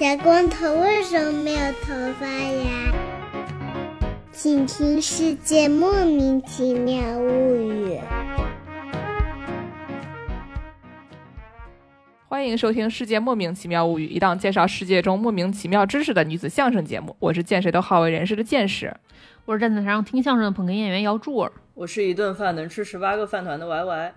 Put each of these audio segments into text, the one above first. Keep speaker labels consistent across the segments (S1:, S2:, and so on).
S1: 小光头为什么没有头发呀？请听《世界莫名其妙物语》。
S2: 欢迎收听《世界莫名其妙物语》，一档介绍世界中莫名其妙知识的女子相声节目。我是见谁都好为人师的见识。
S3: 我是站在台上听相声的捧哏演员姚柱儿。
S4: 我是一顿饭能吃十八个饭团的 Y Y。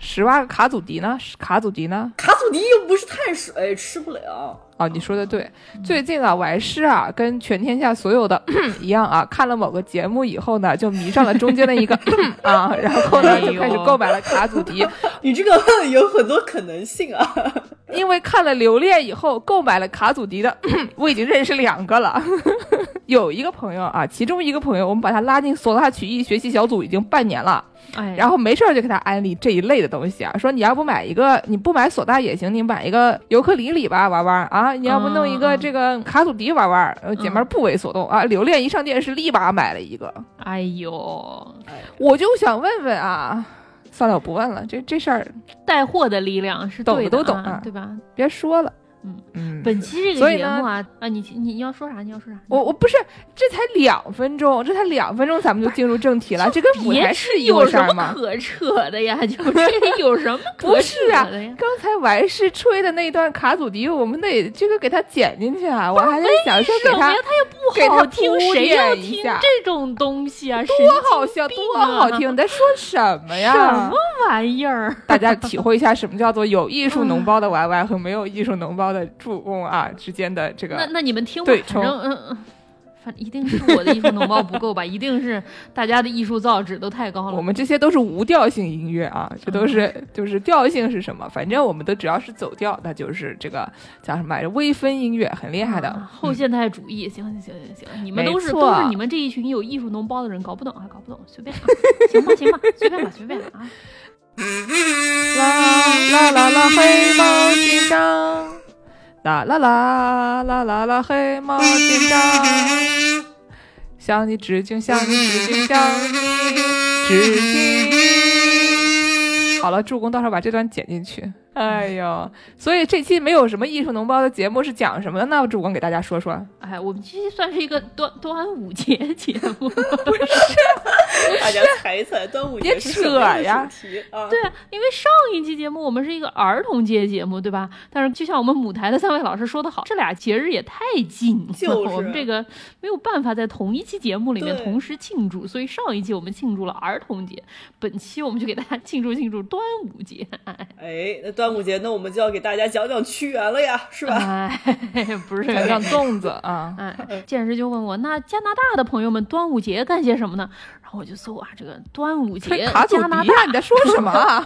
S2: 十八个卡祖笛呢？卡祖笛呢？
S4: 卡祖笛又不是碳水，吃不了。
S2: 哦，你说的对。最近啊，我师啊，跟全天下所有的 一样啊，看了某个节目以后呢，就迷上了中间的一个 啊，然后呢，就开始购买了卡祖笛。
S4: 你这个有很多可能性啊。
S2: 因为看了《留恋》以后，购买了卡祖笛的，我已经认识两个了。有一个朋友啊，其中一个朋友，我们把他拉进唢呐曲艺学习小组已经半年了。
S3: 哎，
S2: 然后没事儿就给他安利这一类的东西啊，说你要不买一个，你不买唢呐也行，你买一个尤克里里吧玩玩啊，你要不弄一个这个卡祖笛玩玩，姐妹不为所动啊。留恋一上电视，立马买了一个。
S3: 哎呦，
S2: 我就想问问啊。算了，我不问了。这这事儿，
S3: 带货的力量是
S2: 懂的都懂
S3: 啊，对吧？
S2: 别说了。
S3: 嗯嗯，本期这个节目啊啊，你你你要说啥？你要说啥？
S2: 我我不是，这才两分钟，这才两分钟，咱们就进入正题了。这跟舞台 是
S3: 有什么可扯的呀？就这有什么
S2: 不是啊？刚才完事吹的那段卡祖笛，我们得这个给他剪进去啊！我还在想说给他，他
S3: 又不好听，谁要听这种东西啊？
S2: 多好笑，多好听！你在说什么呀？
S3: 什么玩意儿？
S2: 大家体会一下什么叫做有艺术脓包的 YY 和没有艺术脓包的。助攻啊之间的这个，
S3: 那那你们听吧，反正嗯嗯，反正一定是我的艺术脓包不够吧，一定是大家的艺术造诣都太高了。
S2: 我们这些都是无调性音乐啊，这都是就是调性是什么？反正我们都只要是走调，那就是这个叫什么来着？微分音乐很厉害的
S3: 后现代主义。行行行行行，你们都是都是你们这一群有艺术脓包的人，搞不懂啊，搞不懂，随便，行吧行吧，随便吧 随便吧啊。
S2: 啦啦啦啦，黑猫警长。啦啦啦啦啦啦，黑猫警长，向你致敬，向你致敬，向你致敬。好了，助攻，到时候把这段剪进去。哎呦，所以这期没有什么艺术脓包的节目是讲什么的呢？主光给大家说说。
S3: 哎，我们这期算是一个端端午节节目，不
S2: 是？
S4: 大家猜一猜端午节
S2: 是什么呀？
S3: 对啊，因为上一期节目我们是一个儿童节节目，对吧？但是就像我们舞台的三位老师说的好，这俩节日也太近
S4: 了，
S3: 我们这个没有办法在同一期节目里面同时庆祝，所以上一期我们庆祝了儿童节，本期我们就给大家庆祝庆祝端午节。
S4: 哎，那端。端午节，那我们就要给大家讲讲屈原了呀，是吧？
S3: 哎，不是
S2: 讲讲粽子啊。
S3: 哎，剑师就问我，那加拿大的朋友们端午节干些什么呢？然后我就搜啊，这个端午节加拿大，
S2: 你在说什么？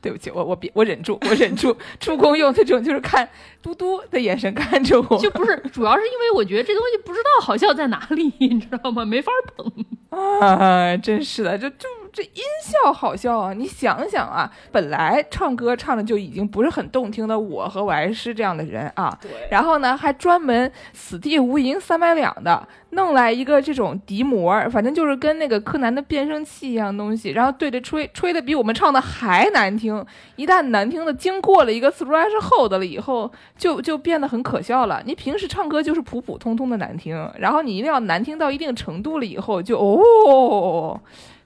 S2: 对不起，我我别我忍住，我忍住。助攻用这种就是看嘟嘟的眼神看着我，
S3: 就不是，主要是因为我觉得这东西不知道好笑在哪里，你知道吗？没法捧
S2: 啊！真是的，就就。这音效好笑啊！你想想啊，本来唱歌唱的就已经不是很动听的我和我爱师这样的人啊，
S4: 对，
S2: 然后呢还专门此地无银三百两的弄来一个这种笛膜，反正就是跟那个柯南的变声器一样东西，然后对着吹，吹的比我们唱的还难听。一旦难听的经过了一个 threshold 了以后，就就变得很可笑了。你平时唱歌就是普普通通的难听，然后你一定要难听到一定程度了以后，就哦。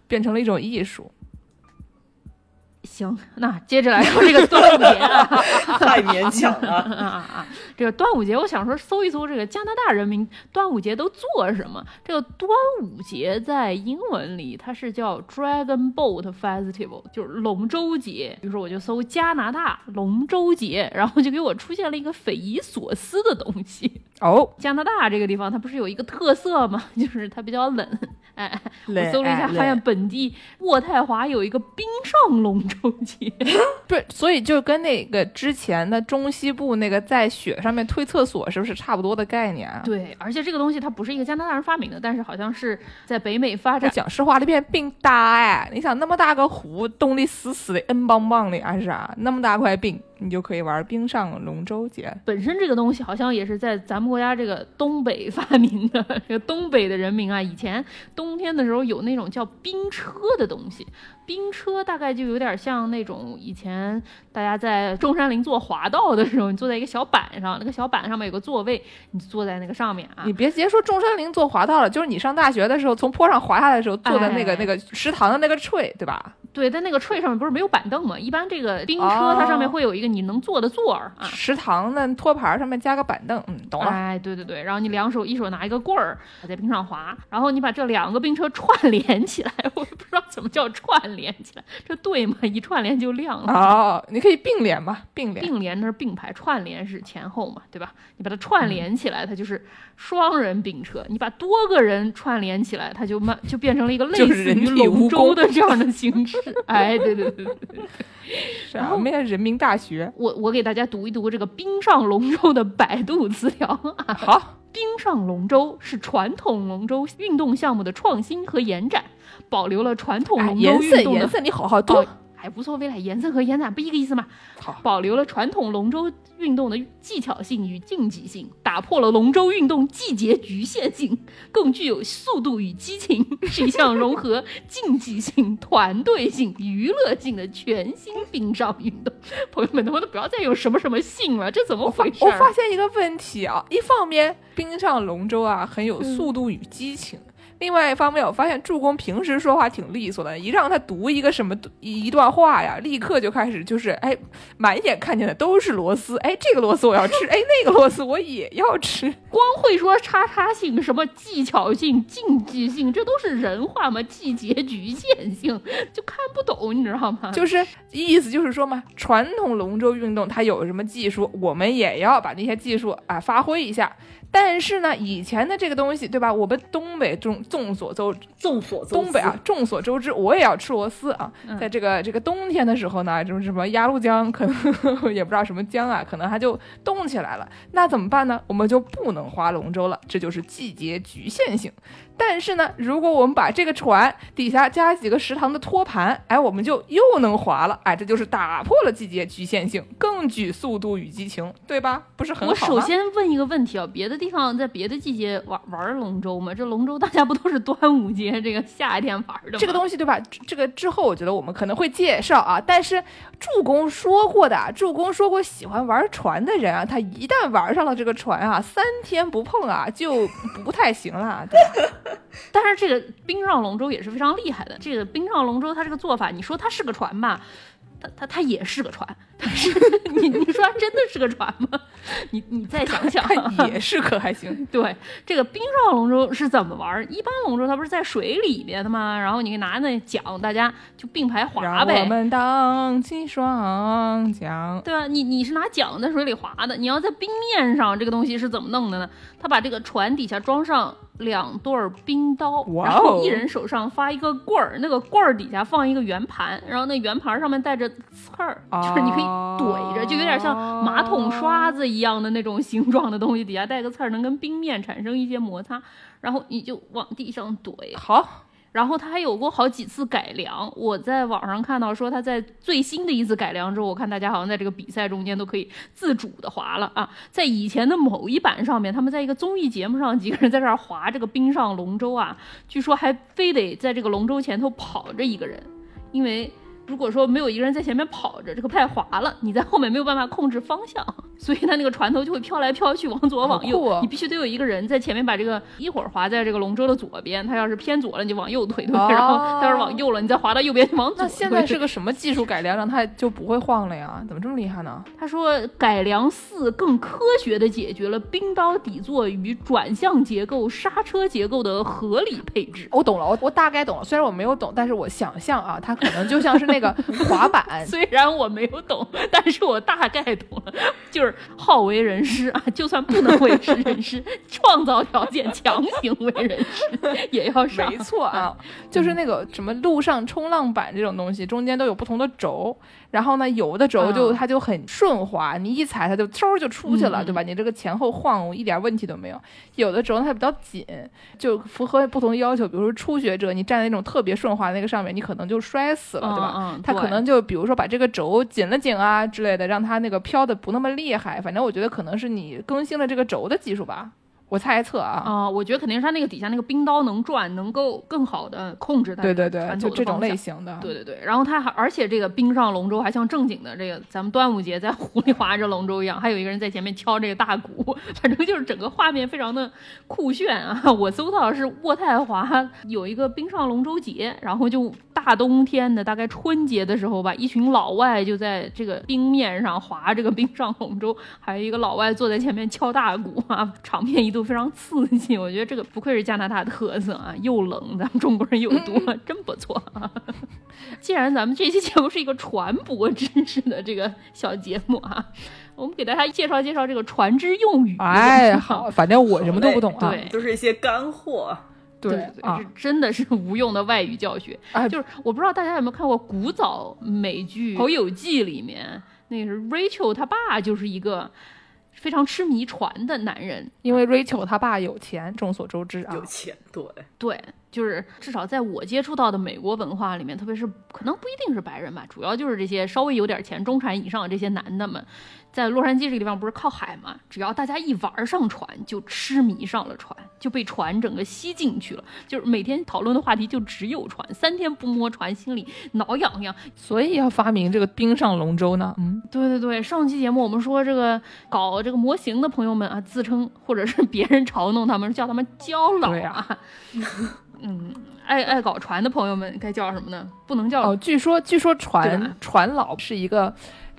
S2: 变成了一种艺术。
S3: 行，那接着来说这个端午节啊，
S4: 太勉强了
S3: 啊啊！这个端午节，我想说搜一搜这个加拿大人民端午节都做什么。这个端午节在英文里它是叫 Dragon Boat Festival，就是龙舟节。比如说我就搜加拿大龙舟节，然后就给我出现了一个匪夷所思的东西。
S2: 哦，
S3: 加拿大这个地方它不是有一个特色吗？就是它比较冷。哎，我搜了一下，发现本地渥太华有一个冰上龙舟节，
S2: 不是，所以就跟那个之前的中西部那个在雪上面推厕所是不是差不多的概念啊？
S3: 对，而且这个东西它不是一个加拿大人发明的，但是好像是在北美发展。
S2: 讲实话，这片冰大哎，你想那么大个湖，冻得死死的，硬邦邦的，还是啥？那么大块冰。你就可以玩冰上龙舟节。
S3: 本身这个东西好像也是在咱们国家这个东北发明的。这个东北的人民啊，以前冬天的时候有那种叫冰车的东西，冰车大概就有点像那种以前大家在中山陵坐滑道的时候，你坐在一个小板上，那个小板上面有个座位，你坐在那个上面啊
S2: 你。别直接说中山陵坐滑道了，就是你上大学的时候从坡上滑下来的时候坐的那个、
S3: 哎
S2: 那个食堂的那个锤，对吧？
S3: 对，在那个 tray 上面不是没有板凳吗？一般这个冰车
S2: 哦
S3: 它上面会有一个你能坐的座儿啊。
S2: 食堂的托盘上面加个板凳，嗯，懂了。
S3: 哎，对对对，然后你两手一手拿一个棍儿在冰上滑，然后你把这两个冰车串联起来，我也不知道怎么叫串联起来，这对吗？一串联就亮了。
S2: 哦，你可以并联嘛，并联。
S3: 并联那是并排，串联是前后嘛，对吧？你把它串
S2: 嗯
S3: 联起来，它就是双人冰车；你把多个人串联起来，它就慢就变成了一个类似于龙舟的这样的形式。哎，对对对对对。
S2: 什么呀？人民大学。
S3: 我我给大家读一读这个冰上龙舟的百度词条啊。
S2: 好，
S3: 冰上龙舟是传统龙舟运动项目的创新和延展，保留了传统
S2: 哎，
S3: 龙舟运动的。
S2: 颜色你好好读。
S3: 哦还不错，未来延伸和延展不一个意思吗？
S2: 好，
S3: 保留了传统龙舟运动的技巧性与竞技性，打破了龙舟运动季节局限性，更具有速度与激情，是一项融合竞技性、团队性、娱乐性的全新冰上运动。朋友们，能不能不要再有什么什么性了？这怎么回事
S2: 我
S3: 儿？
S2: 发现一个问题啊，一方面冰上龙舟啊很有
S3: 嗯
S2: 速度与激情。另外一方面，我发现助攻平时说话挺利索的，一让他读一个什么一一段话呀，立刻就开始就是哎，满眼看见的都是螺丝，哎，这个螺丝我要吃，哎，那个螺丝我也要吃。
S3: 光会说叉叉性、什么技巧性、竞技性，这都是人话吗？季节局限性就看不懂，你知道吗？
S2: 就是意思就是说嘛，传统龙舟运动它有什么技术，我们也要把那些技术啊发挥一下。但是呢，以前的这个东西，对吧？我们东北众众所周
S4: 众所周知，
S2: 东北啊，众所周知，我也要吃螺丝啊。
S3: 嗯
S2: 在这个这个冬天的时候呢，就是什么鸭绿江，可能 也不知道什么江啊，可能它就冻起来了。那怎么办呢？我们就不能划龙舟了，这就是季节局限性。但是呢，如果我们把这个船底下加几个食堂的托盘，哎，我们就又能划了，哎，这就是打破了季节局限性，更具速度与激情，对吧？不是很好
S3: 我？首先问一个问题啊，别的地方在别的季节玩玩龙舟吗？这龙舟大家不都是端午节这个夏天玩的吗？
S2: 这个东西对吧？这这个之后我觉得我们可能会介绍啊。但是助攻说过的啊，助攻说过，喜欢玩船的人啊，他一旦玩上了这个船啊，三天不碰啊，就不太行了，对吧？
S3: 但是这个冰上龙舟也是非常厉害的。这个冰上龙舟它这个做法，你说它是个船吧？它它它也是个船，但是 你你说它真的是个船吗？你你再想想，
S2: 也是可还行。
S3: 对，这个冰上龙舟是怎么玩儿？一般龙舟它不是在水里边的吗？然后你拿那桨，大家就并排划
S2: 呗我。们荡起双桨。
S3: 对吧？你你是拿桨在水里划的，你要在冰面上，这个东西是怎么弄的呢？他把这个船底下装上两对儿冰刀，然后
S2: 哦
S3: 一人手上发一个棍儿，那个棍儿底下放一个圆盘，然后那圆盘上面带着刺儿，就是你可以怼着，就有点像马桶刷子一样的那种形状的东西，底下带个刺儿，能跟冰面产生一些摩擦，然后你就往地上怼，
S2: 好，
S3: 然后他还有过好几次改良，我在网上看到说他在最新的一次改良之后，我看大家好像在这个比赛中间都可以自主的滑了啊。在以前的某一版上面，他们在一个综艺节目上，几个人在这儿滑这个冰上龙舟啊，据说还非得在这个龙舟前头跑着一个人，因为。如果说没有一个人在前面跑着，这个太滑了，你在后面没有办法控制方向，所以它那个船头就会飘来飘去，往左往右。
S2: 哦
S3: 你必须得有一个人在前面把这个一会儿划在这个龙舟的左边，它要是偏左了，你就往右推推，
S2: 哦
S3: 然后它要是往右了，你再划到右边就往左推。
S2: 那现在是个什么技术改良，让它就不会晃了呀？怎么这么厉害呢？
S3: 他说改良四更科学的解决了冰刀底座与转向结构、刹车结构的合理配置。
S2: 我懂了，我我大概懂了。虽然我没有懂，但是我想象啊，它可能就像是那个滑板，
S3: 虽然我没有懂，但是我大概懂了，就是就是好为人师 啊，就算不能为师人师，创造条件强行为人师 也要上。
S2: 没错啊，就是那个什么陆上冲浪板这种东西，中间都有不同的轴，然后呢，有的轴就
S3: 啊
S2: 它就很顺滑，你一踩它就嗖就出去了，
S3: 嗯
S2: 对吧？你这个前后晃一点问题都没有。有的轴它比较紧，就符合不同的要求，比如说初学者，你站在那种特别顺滑那个上面，你可能就摔死了，对吧？它可能就比如说把这个轴紧了紧啊之类的，让它那个飘的不那么厉害。反正我觉得可能是你更新了这个轴的技术吧，我猜测啊。
S3: 啊、我觉得肯定是它那个底下那个冰刀能转，能够更好的控制它
S2: 对对对，就这种类型的。
S3: 对对对，然后它还而且这个冰上龙舟还像正经的这个咱们端午节在湖里划着龙舟一样，还有一个人在前面敲这个大鼓，反正就是整个画面非常的酷炫啊！我搜到的是渥太华有一个冰上龙舟节，然后就大冬天的，大概春节的时候吧，一群老外就在这个冰面上划这个冰上龙舟，还有一个老外坐在前面敲大鼓啊，场面一度非常刺激。我觉得这个不愧是加拿大特色啊，又冷，咱们中国人又多，真不错啊！既然咱们这期节目是一个传播知识的这个小节目啊，我们给大家介绍介绍这个船只用语。
S2: 哎，好，反正我什么都不懂啊。
S3: 对
S4: 都是一些干货。
S3: 对
S2: 对啊
S3: 对这，真的是无用的外语教学。
S2: 哎
S3: 就是我不知道大家有没有看过古早美剧《好友记》里面，那个是 Rachel 她爸就是一个非常痴迷船的男人。
S2: 因为 Rachel 他爸有钱，众所周知啊
S4: 有。钱，对，
S3: 对，就是至少在我接触到的美国文化里面，特别是可能不一定是白人吧，主要就是这些稍微有点钱、中产以上的这些男的们，在洛杉矶这个地方不是靠海嘛，只要大家一玩上船，就痴迷上了船，就被船整个吸进去了，就是每天讨论的话题就只有船，三天不摸船，心里挠痒痒。
S2: 所以要发明这个冰上龙舟呢。嗯，
S3: 对对对，上期节目我们说这个搞这个模型的朋友们啊，自称或者是 别人嘲弄他们，叫他们胶佬
S2: 对
S3: 啊。嗯，爱爱搞船的朋友们该叫什么呢？不能叫、
S2: 哦，据说据说船船老是一个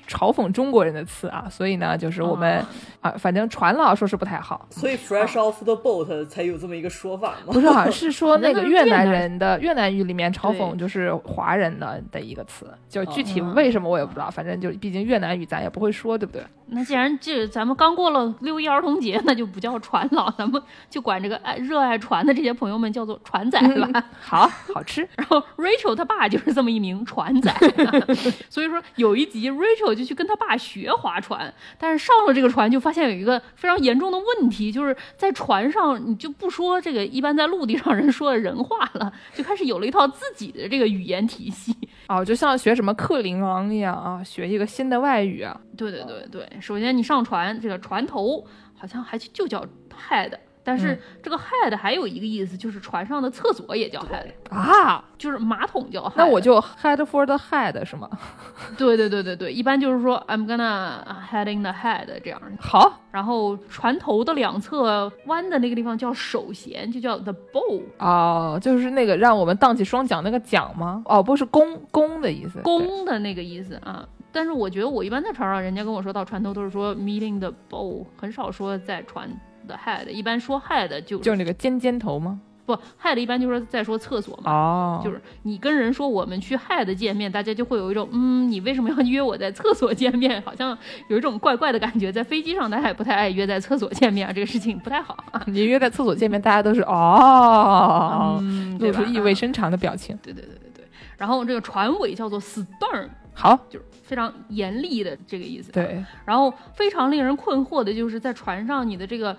S2: 嘲讽中国人的词啊，所以呢，就是我们啊，反正船老说是不太好。
S4: 所以 fresh off the boat 才有这么一个说法嘛。
S2: 不是，好像是说那个越南人的越南语里面嘲讽就是华人的的一个词，就具体
S3: 嗯
S2: 为什么我也不知道，反正就毕竟越南语咱也不会说，对不对？
S3: 那既然这咱们刚过了六一儿童节，那就不叫船佬，咱们就管这个爱热爱船的这些朋友们叫做船仔吧。
S2: 好好吃，
S3: 然后 Rachel 他爸就是这么一名船仔，所以说有一集 Rachel 就去跟他爸学划船，但是上了这个船就发现有一个非常严重的问题，就是在船上你就不说这个一般在陆地上人说的人话了，就开始有了一套自己的这个语言体系。
S2: 哦，就像学什么克林昂一样啊，学一个新的外语啊。
S3: 对对对对，首先你上船，这个船头好像还就叫 head，但是
S2: 嗯
S3: 这个 head 还有一个意思，就是船上的厕所也叫 head，
S2: 啊，
S3: 就是马桶叫 head。
S2: 那我就 head for the head 是吗？
S3: 对对对对对，一般就是说 I'm gonna head in the head 这样。
S2: 好
S3: 然后船头的两侧弯的那个地方叫手舷，就叫 the bow，
S2: 哦，就是那个让我们荡起双桨那个桨吗？哦，不是弓弓的意思，
S3: 弓的那个意思啊。但是我觉得我一般在船上，人家跟我说到船头都是说 meeting the bow，很少说在船的 head，一般说 head 就
S2: 就是那个尖尖头吗？
S3: 不 head 一般就是在说厕所嘛。
S2: 哦，
S3: 就是你跟人说我们去 head 见面，大家就会有一种嗯，你为什么要约我在厕所见面？好像有一种怪怪的感觉。在飞机上，大家也不太爱约在厕所见面啊，这个事情不太好啊。
S2: 你约在厕所见面，大家都是哦，露出意味深长的表情。
S3: 对对对对对。然后这个船尾叫做 stern，
S2: 好，
S3: 就是非常严厉的这个意思。。
S2: 对，
S3: 然后非常令人困惑的就是在船上你的这个。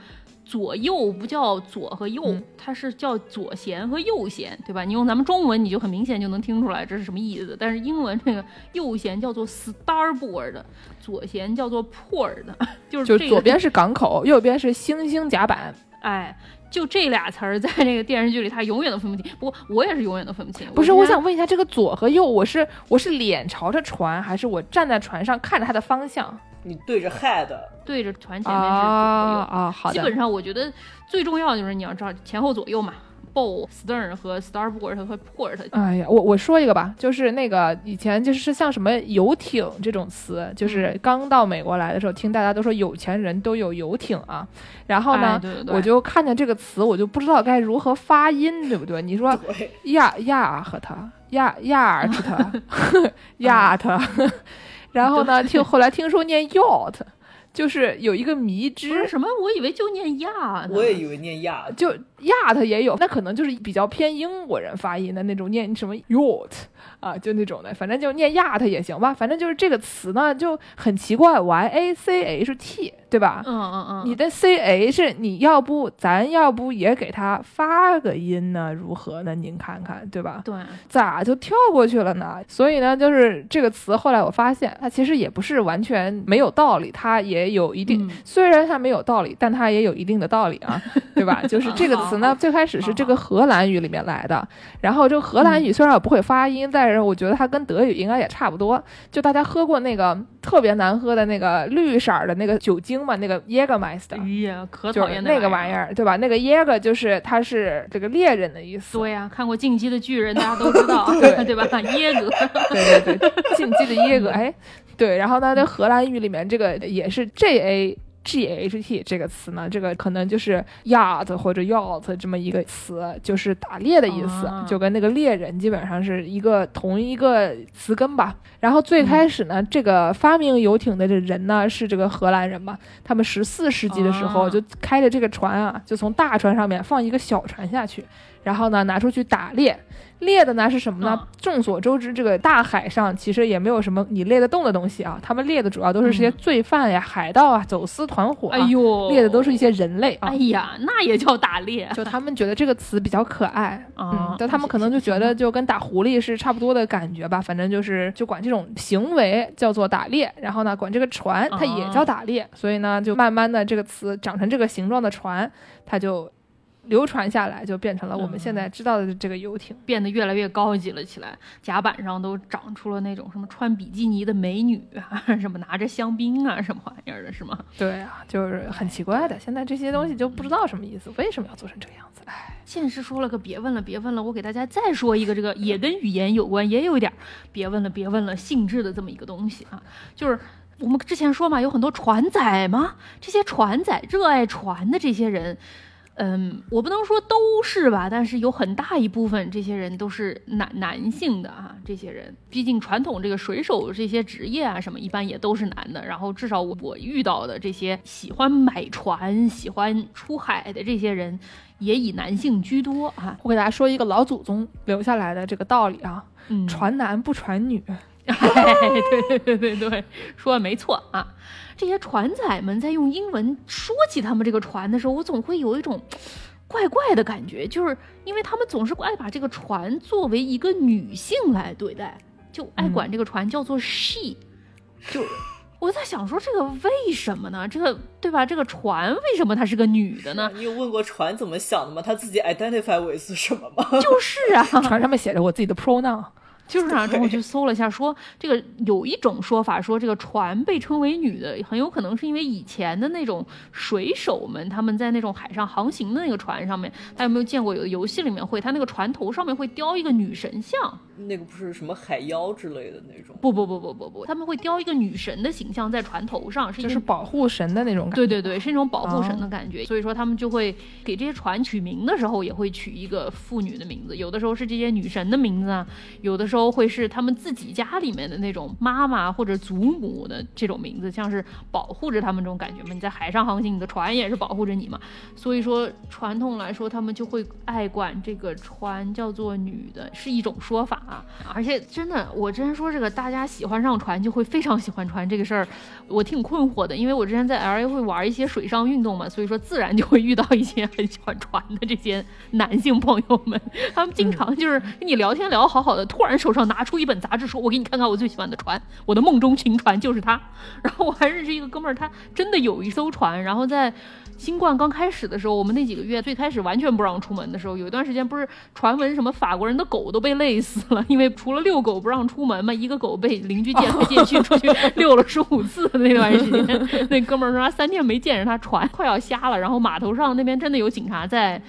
S3: 左右不叫左和右，
S2: 嗯
S3: 它是叫左弦和右弦，对吧？你用咱们中文，你就很明显就能听出来这是什么意思。但是英文这个右弦叫做 starboard，左弦叫做 port，就是这个
S2: 就左边是港口，右边是星星甲板。
S3: 哎，就这俩词儿在这个电视剧里，他永远都分不清。不过我也是永远都分不清。
S2: 不是，我想问一下，这个左和右，我是我是脸朝着船，还是我站在船上看着它的方向？
S4: 你对着 head，
S3: 对着船前面是左右。
S2: 啊啊，好的。
S3: 基本上我觉得最重要的就是你要知道前后左右嘛，bow、stern 和 starboard 和 port。
S2: 哎呀，我我说一个吧，就是那个以前就是像什么游艇这种词，就是
S3: 嗯
S2: 刚到美国来的时候，听大家都说有钱人都有游艇啊，然后呢，
S3: 哎对对对
S2: 我就看见这个词，我就不知道该如何发音，对不对？你说
S4: 对，
S2: 亚亚和他亚亚尔特他 亚特，然后呢，听后来听说念 yacht。就是有一个迷之，
S3: 什么？我以为就念亚呢。
S4: 我也以为念亚，
S2: 就 yacht 也有，那可能就是比较偏英国人发音的那种，念什么 yacht 啊，就那种的，反正就念 yacht 也行吧。反正就是这个词呢就很奇怪，y a c h t，对吧？
S3: 嗯嗯嗯，
S2: 你的 c h，你要不咱要不也给它发个音呢？如何呢？您看看，对吧？
S3: 对，
S2: 咋就跳过去了呢？所以呢，就是这个词，后来我发现它其实也不是完全没有道理，它也有一定，
S3: 嗯
S2: 虽然它没有道理，但它也有一定的道理啊，对吧？就是这个词呢，最开始是这个荷兰语里面来的，然后这个荷兰语虽然我不会发音，但是我觉得它跟德语应该也差不多。就大家喝过那个特别难喝的那个绿色儿的那个酒精嘛，那个 Jägermeister。
S3: 哎呀，可讨厌
S2: 那个玩意
S3: 儿。
S2: 对吧？那个 Jäger 就是它是这个猎人的意思，
S3: 对呀、看过《进击的巨人》，大家都知道，
S2: 对
S3: 对吧？耶格，
S2: 对对对，进击的耶格，哎，对，然后呢，在荷兰语里面，这个也是 J A G H T 这个词呢，这个可能就是 yacht 或者 yacht 这么一个词，就是打猎的意思，
S3: 啊
S2: 就跟那个猎人基本上是一个同一个词根吧。然后最开始呢，这个发明游艇的这人呢是这个荷兰人嘛，他们十四世纪的时候
S3: 啊
S2: 就开着这个船啊，就从大船上面放一个小船下去，然后呢拿出去打猎。猎的呢是什么呢？
S3: 嗯。
S2: 众所周知，这个大海上其实也没有什么你猎得动的东西啊。他们猎的主要都是这些
S3: 嗯。
S2: 罪犯呀、海盗啊、走私团伙、啊，
S3: 哎呦，
S2: 猎的都是一些人类啊。
S3: 哎呀，那也叫打猎。
S2: 就他们觉得这个词比较可爱，
S3: 啊
S2: 嗯，但他们可能就觉得就跟打狐狸是差不多的感觉吧，反正就是就管这种行为叫做打猎，然后呢管这个船它也叫打猎，所以呢就慢慢的这个词长成这个形状的船，它就流传下来，就变成了我们现在知道的这个游艇。
S3: 变得越来越高级了起来，甲板上都长出了那种什么穿比基尼的美女啊，什么拿着香槟啊，什么玩意儿的，是吗？
S2: 对啊，就是很奇怪的，现在这些东西就不知道什么意思，为什么要做成这个样子？哎，
S3: 现实说了个别问了，别问了，我给大家再说一个，这个也跟语言有关，也有一点儿别问了，别问了性质的这么一个东西啊，就是我们之前说嘛，有很多船仔嘛，这些船仔热爱船的这些人。嗯，我不能说都是吧，但是有很大一部分这些人都是男男性的啊。这些人，毕竟传统这个水手这些职业啊什么，一般也都是男的。然后至少我我遇到的这些喜欢买船、喜欢出海的这些人，也以男性居多啊。
S2: 我给大家说一个老祖宗留下来的这个道理啊，
S3: 嗯，
S2: 传男不传女。
S3: 哎，对对对对对，说的没错啊。这些船仔们在用英文说起他们这个船的时候，我总会有一种怪怪的感觉，就是因为他们总是爱把这个船作为一个女性来对待，就爱管这个船叫做 she，、就。我在想说这个为什么呢？这个对吧？这个船为什么它是个女的呢？
S4: 你有问过船怎么想的吗？他自己 identify 为是什么吗？
S3: 就是啊，
S2: 船上面写着我自己的 pronoun，
S3: 就是啊，然后我去搜了一下说，这个有一种说法说，这个船被称为女的，很有可能是因为以前的那种水手们，他们在那种海上航行的那个船上面，大家有没有见过？有的游戏里面会，他那个船头上面会雕一个女神像，
S4: 那个不是什么海妖之类的那种。
S3: 不不不不不不，他们会雕一个女神的形象在船头上，是
S2: 就是保护神的那种感觉。
S3: 对对对，是那种保护神的
S2: 哦
S3: 感觉，所以说他们就会给这些船取名的时候，也会取一个妇女的名字，有的时候是这些女神的名字啊，有的时候会是他们自己家里面的那种妈妈或者祖母的这种名字，像是保护着他们这种感觉嘛。你在海上航行，你的船也是保护着你嘛。所以说传统来说，他们就会爱管这个船叫做女的，是一种说法啊。而且真的，我之前说这个大家喜欢上船就会非常喜欢船这个事儿，我挺困惑的，因为我之前在 L A 会玩一些水上运动嘛，所以说自然就会遇到一些很喜欢船的这些男性朋友们，他们经常就是跟你聊天聊得好好的，突然手上拿出一本杂志，说我给你看看我最喜欢的船，我的梦中情船就是它。然后我还认识一个哥们儿，他真的有一艘船，然后在。新冠刚开始的时候，我们那几个月最开始完全不让出门的时候，有一段时间不是传闻什么法国人的狗都被累死了，因为除了遛狗不让出门嘛，一个狗被邻居借来借去出去遛了十五次的那段时间，那哥们儿说他三天没见着他船快要瞎了，然后码头上那边真的有警察在。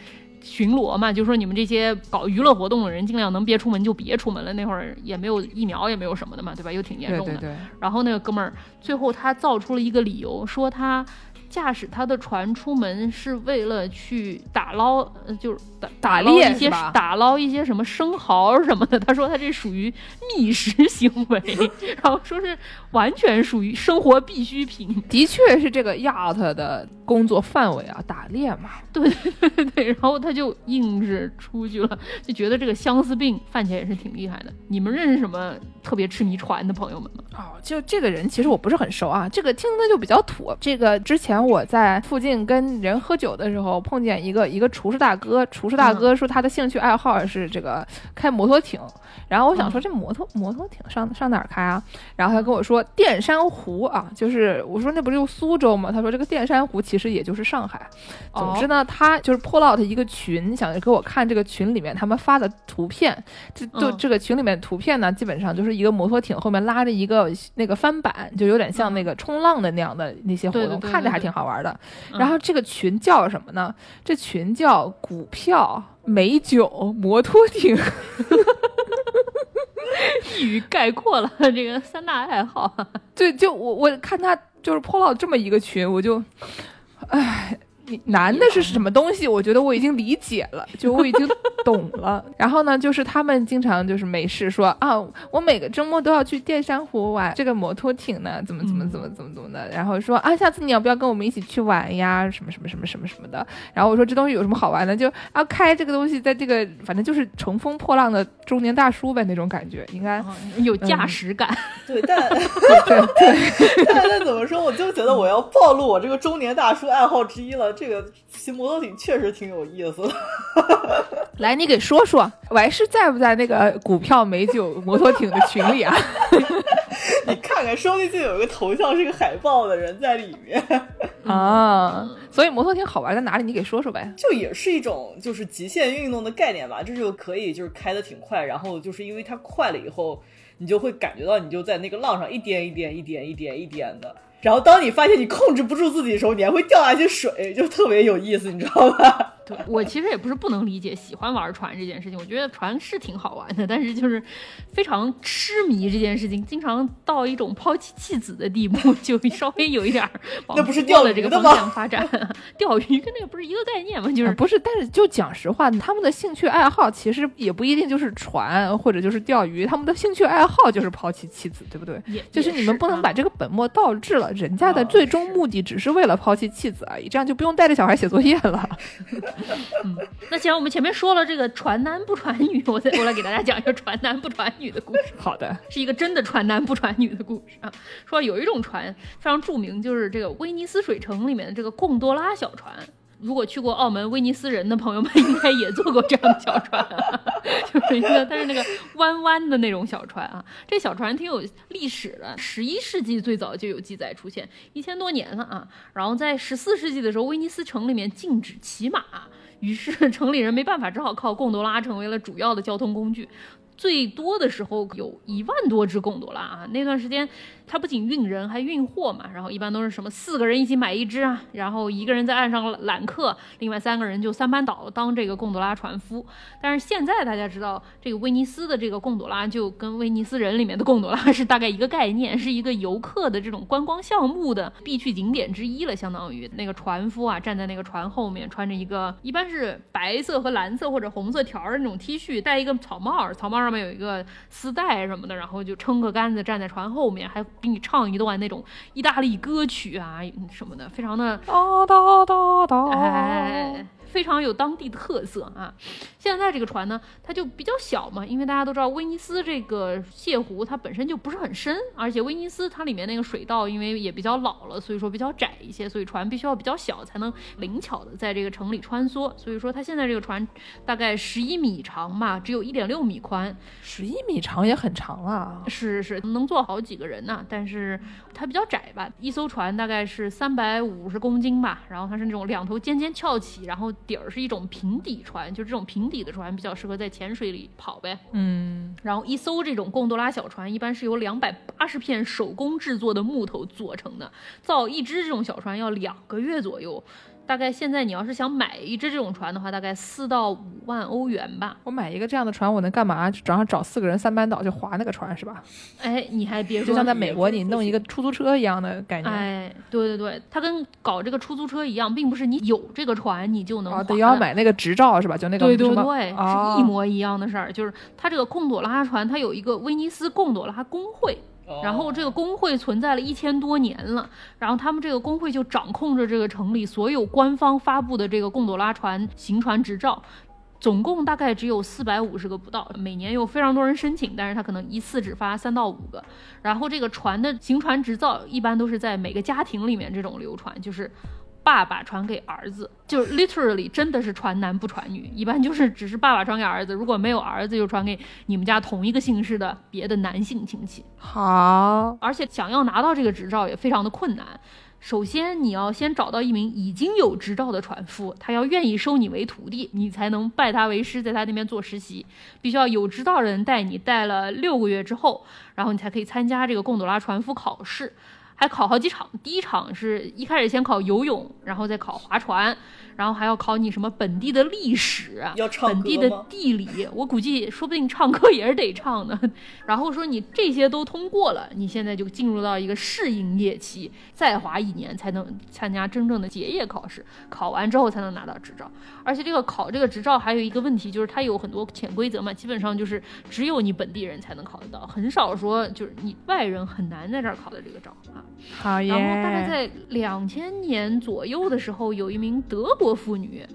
S3: 巡逻嘛，就说你们这些搞娱乐活动的人，尽量能别出门就别出门了。那会儿也没有疫苗，也没有什么的嘛，对吧？又挺严重的。
S2: 对对对，
S3: 然后那个哥们儿最后他造出了一个理由，说他驾驶他的船出门是为了去打捞，呃就是打
S2: 打
S3: 捞一些打捞一些什么生蚝什么的。他说他这属于觅食行为，然后说是完全属于生活必需品。
S2: 的确是这个 yacht 的工作范围啊，打猎嘛。
S3: 对对对对，然后他就硬是出去了，就觉得这个相思病犯起来也是挺厉害的。你们认识什么特别痴迷船的朋友们吗？
S2: 哦，就这个人其实我不是很熟啊，这个听的就比较土。这个之前我在附近跟人喝酒的时候，碰见一个一个厨师大哥，厨师大哥说他的兴趣爱好是这个开摩托艇，然后我想说这摩托摩托艇上上哪儿开啊？然后他跟我说淀山湖啊，就是我说那不是就苏州吗？他说这个淀山湖其实也就是上海。总之呢，他就是 pull out 一个群，想给我看这个群里面他们发的图片。这就
S3: 嗯
S2: 这个群里面图片呢，基本上就是一个摩托艇后面拉着一个那个帆板，就有点像那个冲浪的那样的那些活动，看着还挺好玩的。
S3: 嗯
S2: 然后这个群叫什么呢？这群叫股票、美酒、摩托艇。
S3: 一语概括了这个三大爱好。
S2: 对，就我我看他就是 pull out 这么一个群，我就，唉。你男的是什么东西？我觉得我已经理解了，就我已经懂了。然后呢，就是他们经常就是没事说啊，我每个周末都要去淀山湖玩这个摩托艇呢，怎么怎么怎么怎么怎么的。然后说啊，下次你要不要跟我们一起去玩呀？什么什么什么什么什么的。然后我说这东西有什么好玩的？就啊，开这个东西在这个反正就是乘风破浪的中年大叔呗那种感觉，应该
S3: 有驾驶感，
S4: 对，但
S2: 对对。
S4: 但但怎么说，我就觉得我要暴露我这个中年大叔爱好之一了。这个骑摩托艇确实挺有意思的。
S2: 来，你给说说，我还是在不在那个股票美酒摩托艇的群里啊？
S4: 你看看，说不定就有一个头像是个海报的人在里面。
S2: 啊，所以摩托艇好玩在哪里？你给说说呗。
S4: 就也是一种就是极限运动的概念吧，这就可以就是开的挺快，然后就是因为它快了以后，你就会感觉到你就在那个浪上一颠一颠一颠一颠一颠的，然后当你发现你控制不住自己的时候，你还会掉下去水，就特别有意思，你知道吧？
S3: 对我其实也不是不能理解喜欢玩船这件事情，我觉得船是挺好玩的，但是就是非常痴迷这件事情，经常到一种抛弃弃子的地步，就稍微有一点儿 往
S4: 那不是
S3: 掉了这个方向发展。钓鱼跟那个不是一个概念吗？就是
S2: 啊不是，但是就讲实话，他们的兴趣爱好其实也不一定就是船或者就是钓鱼，他们的兴趣爱好就是抛弃妻子，对不对？
S3: 也
S2: 就是你们不能把
S3: 啊
S2: 这个本末倒置了，人家的
S4: 啊
S2: 最终目的只是为了抛弃妻子而已，这样就不用带着小孩写作业了。
S3: 那既然我们前面说了这个传男不传女，我再我来给大家讲一个传男不传女的故事。
S2: 好的，
S3: 是一个真的传男不传女的故事啊。说有一种船非常著名，就是这个威尼斯水城里面的这个贡多拉小船。如果去过澳门威尼斯人的朋友们，应该也坐过这样的小船、啊，就是一个它是那个弯弯的那种小船啊。这小船挺有历史的，十一世纪最早就有记载出现，一千多年了啊。然后在十四世纪的时候，威尼斯城里面禁止骑马，于是 城里人没办法，只好靠贡多拉成为了主要的交通工具。最多的时候有一万多只贡多拉啊！那段时间，它不仅运人，还运货嘛。然后一般都是什么四个人一起买一只啊，然后一个人在岸上揽客，另外三个人就三班倒当这个贡多拉船夫。但是现在大家知道，这个威尼斯的这个贡多拉就跟威尼斯人里面的贡多拉是大概一个概念，是一个游客的这种观光项目的必去景点之一了，相当于那个船夫啊站在那个船后面，穿着一个一般是白色和蓝色或者红色条儿的那种 T 恤，戴一个草帽，草帽上面有一个丝带什么的，然后就撑个杆子站在船后面，还给你唱一段那种意大利歌曲啊什么的，非常的
S2: 哒哒哒哒，
S3: 哎，非常有当地特色啊。现在这个船呢，它就比较小嘛，因为大家都知道威尼斯这个泻湖它本身就不是很深，而且威尼斯它里面那个水道因为也比较老了，所以说比较窄一些，所以船必须要比较小才能灵巧的在这个城里穿梭。所以说它现在这个船大概十一米长吧，只有一点六米宽，
S2: 十一米长也很长了。
S3: 啊是是能坐好几个人呢，但是它比较窄吧，一艘船大概是三百五十公斤吧，然后它是那种两头尖尖翘起，然后底儿是一种平底船，就这种平底的船比较适合在浅水里跑呗。
S2: 嗯，
S3: 然后一艘这种贡多拉小船一般是由两百八十片手工制作的木头做成的，造一只这种小船要两个月左右。大概现在你要是想买一只这种船的话，大概四到五万欧元吧。
S2: 我买一个这样的船，我能干嘛？早上找四个人三班倒就划那个船是吧？
S3: 哎，你还别说，
S2: 就像在美国你弄一个出租车一样的概念。
S3: 哎，对对对，它跟搞这个出租车一样，并不是你有这个船你就能
S2: 啊，
S3: 划
S2: 得要买那个执照是吧？就那个
S3: 对对对，
S2: 哦
S3: 是一模一样的事儿。就是它这个贡朵拉船，它有一个威尼斯贡朵拉工会，然后这个工会存在了一千多年了，然后他们这个工会就掌控着这个城里所有官方发布的这个贡朵拉船行船执照。总共大概只有四百五十个不到，每年有非常多人申请，但是他可能一次只发三到五个。然后这个船的行船执照一般都是在每个家庭里面这种流传，就是爸爸传给儿子，就是 literally 真的是传男不传女，一般就是只是爸爸传给儿子，如果没有儿子就传给你们家同一个姓氏的别的男性亲戚。
S2: 好，
S3: 而且想要拿到这个执照也非常的困难。首先，你要先找到一名已经有执照的船夫，他要愿意收你为徒弟，你才能拜他为师，在他那边做实习。必须要有执照的人带你，带了六个月之后，然后你才可以参加这个贡朵拉船夫考试，还考好几场。第一场是一开始先考游泳，然后再考划船，然后还要考你什么本地的历史，
S4: 要唱
S3: 本地的地理，我估计说不定唱歌也是得唱的。然后说你这些都通过了，你现在就进入到一个适应业期，再划一年才能参加真正的结业考试，考完之后才能拿到执照。而且这个考这个执照还有一个问题，就是它有很多潜规则嘛，基本上就是只有你本地人才能考得到，很少说就是你外人很难在这儿考的这个照啊。
S2: 好耶。
S3: 然后大概在两千年左右的时候，有一名德国妇女。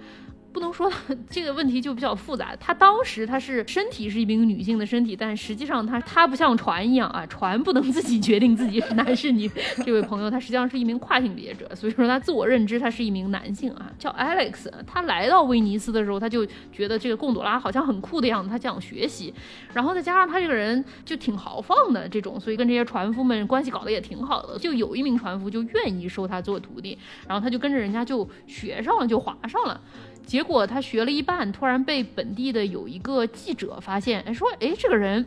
S3: 不能说 这个问题就比较复杂。她当时她是身体是一名女性的身体，但实际上她她不像船一样啊，船不能自己决定自己是男是女。这位朋友她实际上是一名跨性别者，所以说她自我认知她是一名男性啊，叫 Alex。她来到威尼斯的时候，她就觉得这个贡朵拉好像很酷的样子，她想学习。然后再加上她这个人就挺豪放的这种，所以跟这些船夫们关系搞得也挺好的。就有一名船夫就愿意收她做徒弟，然后她就跟着人家就学上了，就划上了。结果他学了一半，突然被本地的有一个记者发现，哎，说，哎，这个人，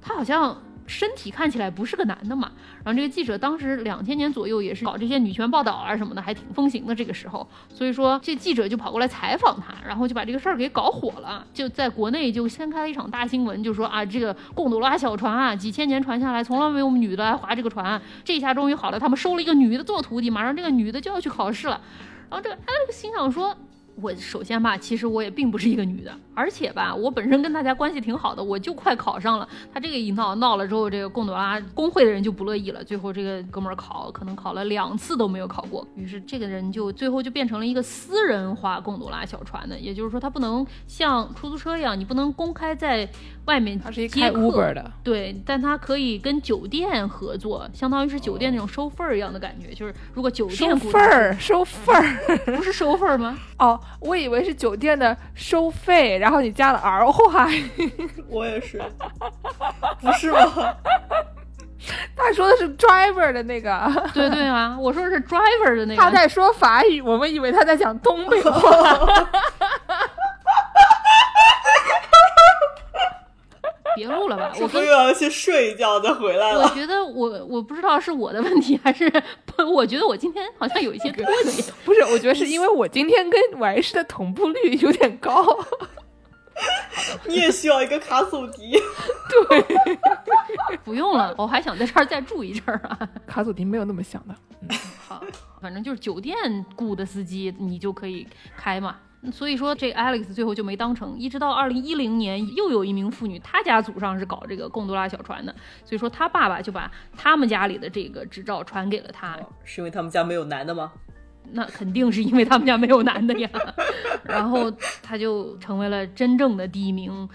S3: 他好像身体看起来不是个男的嘛。然后这个记者当时两千年左右也是搞这些女权报道啊什么的，还挺风行的这个时候，所以说这记者就跑过来采访他，然后就把这个事儿给搞火了，就在国内就掀开了一场大新闻，就说啊，这个贡朵拉小船啊，几千年传下来，从来没有女的来划这个船啊，这下终于好了，他们收了一个女的做徒弟，马上这个女的就要去考试了。然后这个他就心想说。我首先吧，其实我也并不是一个女的，而且吧，我本身跟大家关系挺好的，我就快考上了。他这个一闹闹了之后，这个贡朵拉工会的人就不乐意了，最后这个哥们儿考可能考了两次都没有考过，于是这个人就最后就变成了一个私人化贡朵拉小船的，也就是说他不能像出租车一样，你不能公开在外面接客
S2: Uber 的，
S3: 对，但他可以跟酒店合作，相当于是酒店那种收份儿一样的感觉，就是如果酒店收
S2: 份儿，收份儿。
S3: 不是收份儿吗？
S2: 哦，我以为是酒店的收费，然后你加了儿化。
S4: 我也是，不是吗？
S2: 他说的是 driver 的那个，
S3: 对对啊，我说的是 driver 的那个。
S2: 他在说法语，我们以为他在讲东北话。
S3: 别录了吧，我
S4: 又要去睡一觉再回来了我？
S3: 觉得我我不知道是我的问题还是，我觉得我今天好像有一些脱节。
S2: 不是，我觉得是因为我今天跟完事的同步率有点高。
S4: 你也需要一个卡祖笛。
S3: 对不用了，我还想在这儿再住一阵儿啊。
S2: 卡祖笛没有那么响的。
S3: 好，反正就是酒店雇的司机，你就可以开嘛。所以说，这 Alex 最后就没当成，一直到二零一零年，又有一名妇女，她家祖上是搞这个贡多拉小船的，所以说她爸爸就把他们家里的这个执照传给了她。
S4: 是因为他们家没有男的吗？
S3: 那肯定是因为他们家没有男的呀。然后他就成为了真正的第一名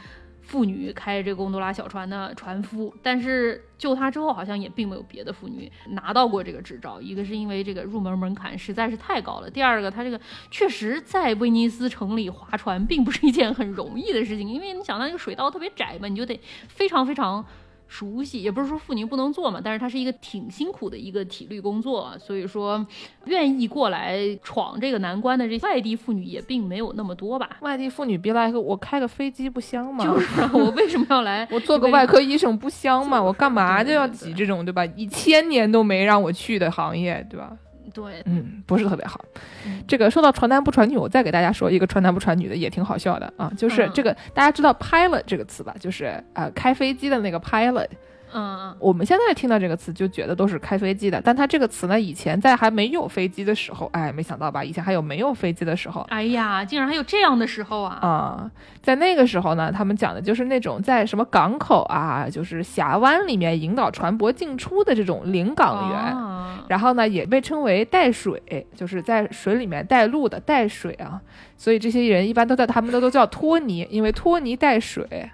S3: 妇女开这个贡多拉小船的船夫。但是救他之后，好像也并没有别的妇女拿到过这个执照。一个是因为这个入门门槛实在是太高了，第二个他这个确实在威尼斯城里划船并不是一件很容易的事情，因为你想到那个水道特别窄嘛，你就得非常非常。熟悉也不是说妇女不能做嘛，但是它是一个挺辛苦的一个体力工作，所以说愿意过来闯这个难关的这外地妇女也并没有那么多吧。
S2: 外地妇女别来个，我开个飞机不香吗？
S3: 就是啊我为什么要来？
S2: 我做个外科医生不香吗？我干嘛就要挤这种对吧？一千年都没让我去的行业，对吧？
S3: 对，
S2: 嗯，不是特别好
S3: 嗯。
S2: 这个说到传男不传女，我再给大家说一个传男不传女的，也挺好笑的啊。就是
S3: 嗯
S2: 这个大家知道 pilot 这个词吧？就是呃开飞机的那个 pilot。
S3: 嗯
S2: 我们现在听到这个词就觉得都是开飞机的，但它这个词呢，以前在还没有飞机的时候，哎，没想到吧？以前还有没有飞机的时候
S3: 嗯，哎呀，竟然还有这样的时候啊！
S2: 啊、在那个时候呢，他们讲的就是那种在什么港口啊，就是峡湾里面引导船舶进出的这种领港员。
S3: 啊
S2: 然后呢，也被称为带水，就是在水里面带路的带水啊。所以这些人一般都叫他们都都叫拖泥，因为拖泥带水。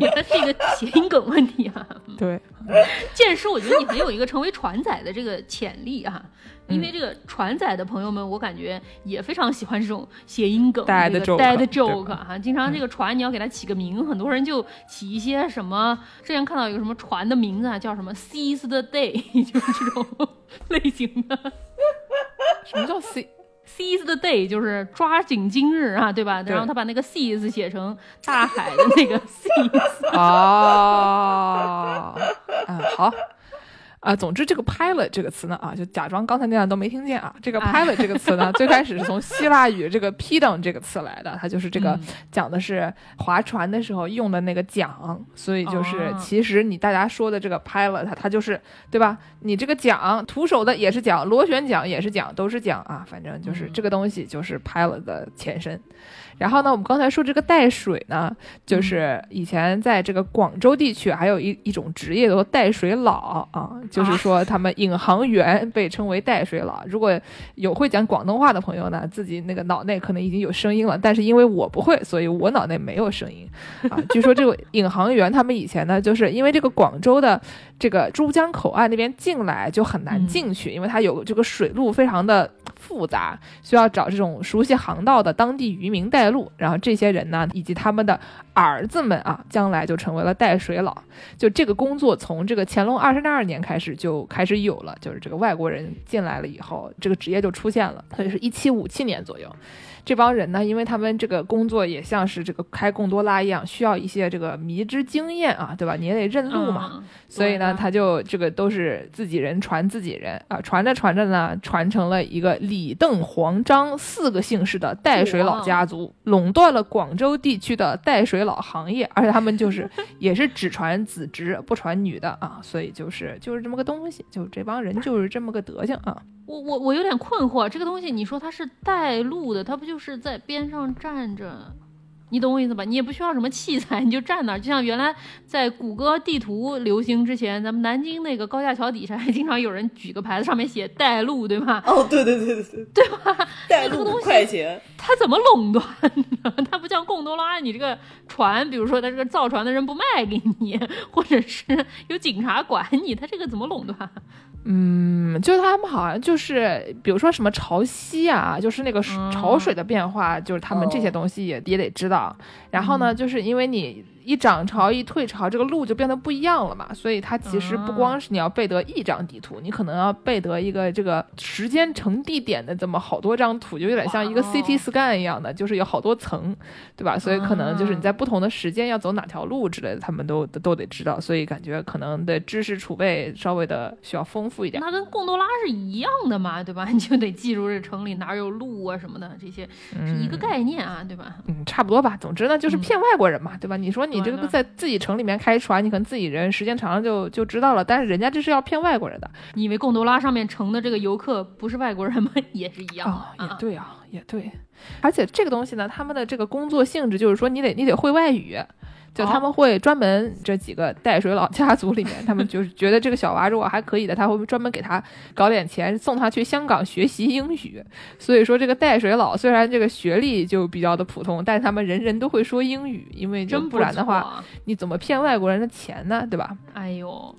S3: 原来是一个谐音梗问题啊！
S2: 对，
S3: 剑师，我觉得你很有一个成为船仔的这个潜力啊。因为这个船仔的朋友们，我感觉也非常喜欢这种谐音梗
S2: Dad
S3: 这个
S2: joke，dad
S3: joke 哈、经常这个船你要给它起个名，很多人就起一些什么，之前看到有个什么船的名字啊，叫什么 seize the day，就是这种 类型的。
S2: 什么叫 C？
S3: Seize the day 就是抓紧今日啊，对吧？
S2: 对
S3: 然后他把那个 seize 写成大海的那个 seize。
S2: 哦，嗯，好。啊，总之这个 pilot 这个词呢，啊，就假装刚才那样都没听见啊。这个
S3: 啊
S2: pilot 这个词呢，最开始是从希腊语这个 pedon 这个词来的，它就是这个
S3: 嗯
S2: 讲的是划船的时候用的那个桨，所以就是
S3: 哦
S2: 其实你大家说的这个 pilot，它它就是对吧？你这个桨徒手的也是桨，螺旋桨也是桨，都是桨啊，反正就是
S3: 嗯
S2: 这个东西就是 pilot 的前身。然后呢，我们刚才说这个带水呢，就是以前在这个广州地区还有一一种职业叫做带水佬啊，就是说他们引航员被称为带水佬。如果有会讲广东话的朋友呢，自己那个脑内可能已经有声音了，但是因为我不会，所以我脑内没有声音啊。据说这个引航员他们以前呢，就是因为这个广州的这个珠江口岸那边进来就很难进去，因为它有这个水路非常的复杂，需要找这种熟悉航道的当地渔民带带路。然后这些人呢，以及他们的儿子们啊，将来就成为了带水佬。就这个工作从这个乾隆二十二年开始就开始有了，就是这个外国人进来了以后，这个职业就出现了，所以是一七五七年左右。这帮人呢，因为他们这个工作也像是这个开贡多拉一样，需要一些这个迷之经验啊，对吧？你也得认路嘛。
S3: 嗯
S2: 所以呢，他就这个都是自己人传自己人啊，传着传着呢，传承了一个李邓黄张四个姓氏的带水老家族，垄断了广州地区的带水老行业，而且他们就是 也是只传子侄不传女的啊，所以就是就是这么个东西，就这帮人就是这么个德行啊。
S3: 我我我有点困惑，这个东西你说它是带路的，它不就是在边上站着？你懂我意思吧？你也不需要什么器材，你就站那儿，就像原来在谷歌地图流行之前，咱们南京那个高架桥底下还经常有人举个牌子，上面写带路，对吧？
S4: 哦，对对对对对，对吧？带路
S3: 东西它怎么垄断呢？它不像贡多拉，你这个船，比如说他这个造船的人不卖给你，或者是有警察管你，他这个怎么垄断？
S2: 嗯，就他们好像就是，比如说什么潮汐啊，就是那个潮水的变化，就是他们这些
S4: 哦。
S2: 东西也也得知道。然后呢，就是因为你一涨潮一退潮，这个路就变得不一样了嘛，所以它其实不光是你要背得一张地图，你可能要背得一个这个时间乘地点的这么好多张图，就有点像一个 CT scan 一样的，就是有好多层，对吧？所以可能就是你在不同的时间要走哪条路之类的，他们都都都得知道，所以感觉可能的知识储备稍微的需要丰富一点。
S3: 那跟贡多拉是一样的嘛，对吧？你就得记住这城里哪儿有路啊什么的，这些是一个概念啊，对吧？
S2: 嗯，差不多吧。总之呢，就是
S3: 嗯
S2: 骗外国人嘛，对吧？你说你这个在自己城里面开船，你可能自己人时间长了就就知道了，但是人家这是要骗外国人的。
S3: 你以为贡多拉上面乘的这个游客不是外国人吗？也是一样
S2: 哦，也
S3: 啊。
S2: 对啊，也对。而且这个东西呢，他们的这个工作性质就是说，你得你得会外语。就他们会专门这几个带水佬家族里面，他们就是觉得这个小娃如果还可以的，他会专门给他搞点钱，送他去香港学习英语。所以说，这个带水佬虽然这个学历就比较的普通，但是他们人人都会说英语，因为就
S3: 真
S2: 不然的话，
S3: 错，
S2: 你怎么骗外国人的钱呢？对吧？
S3: 哎呦，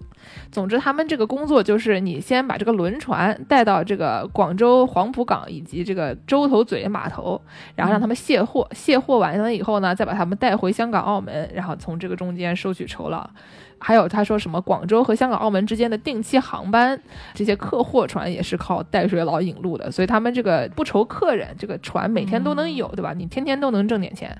S2: 总之，他们这个工作就是你先把这个轮船带到这个广州黄埔港以及这个洲头嘴码头，然后让他们卸货，卸货完了以后呢，再把他们带回香港、澳门，然后从这个中间收取酬劳。还有他说什么广州和香港、澳门之间的定期航班，这些客货船也是靠带水佬引路的，所以他们这个不愁客人，这个船每天都能有，对吧？你天天都能挣点钱。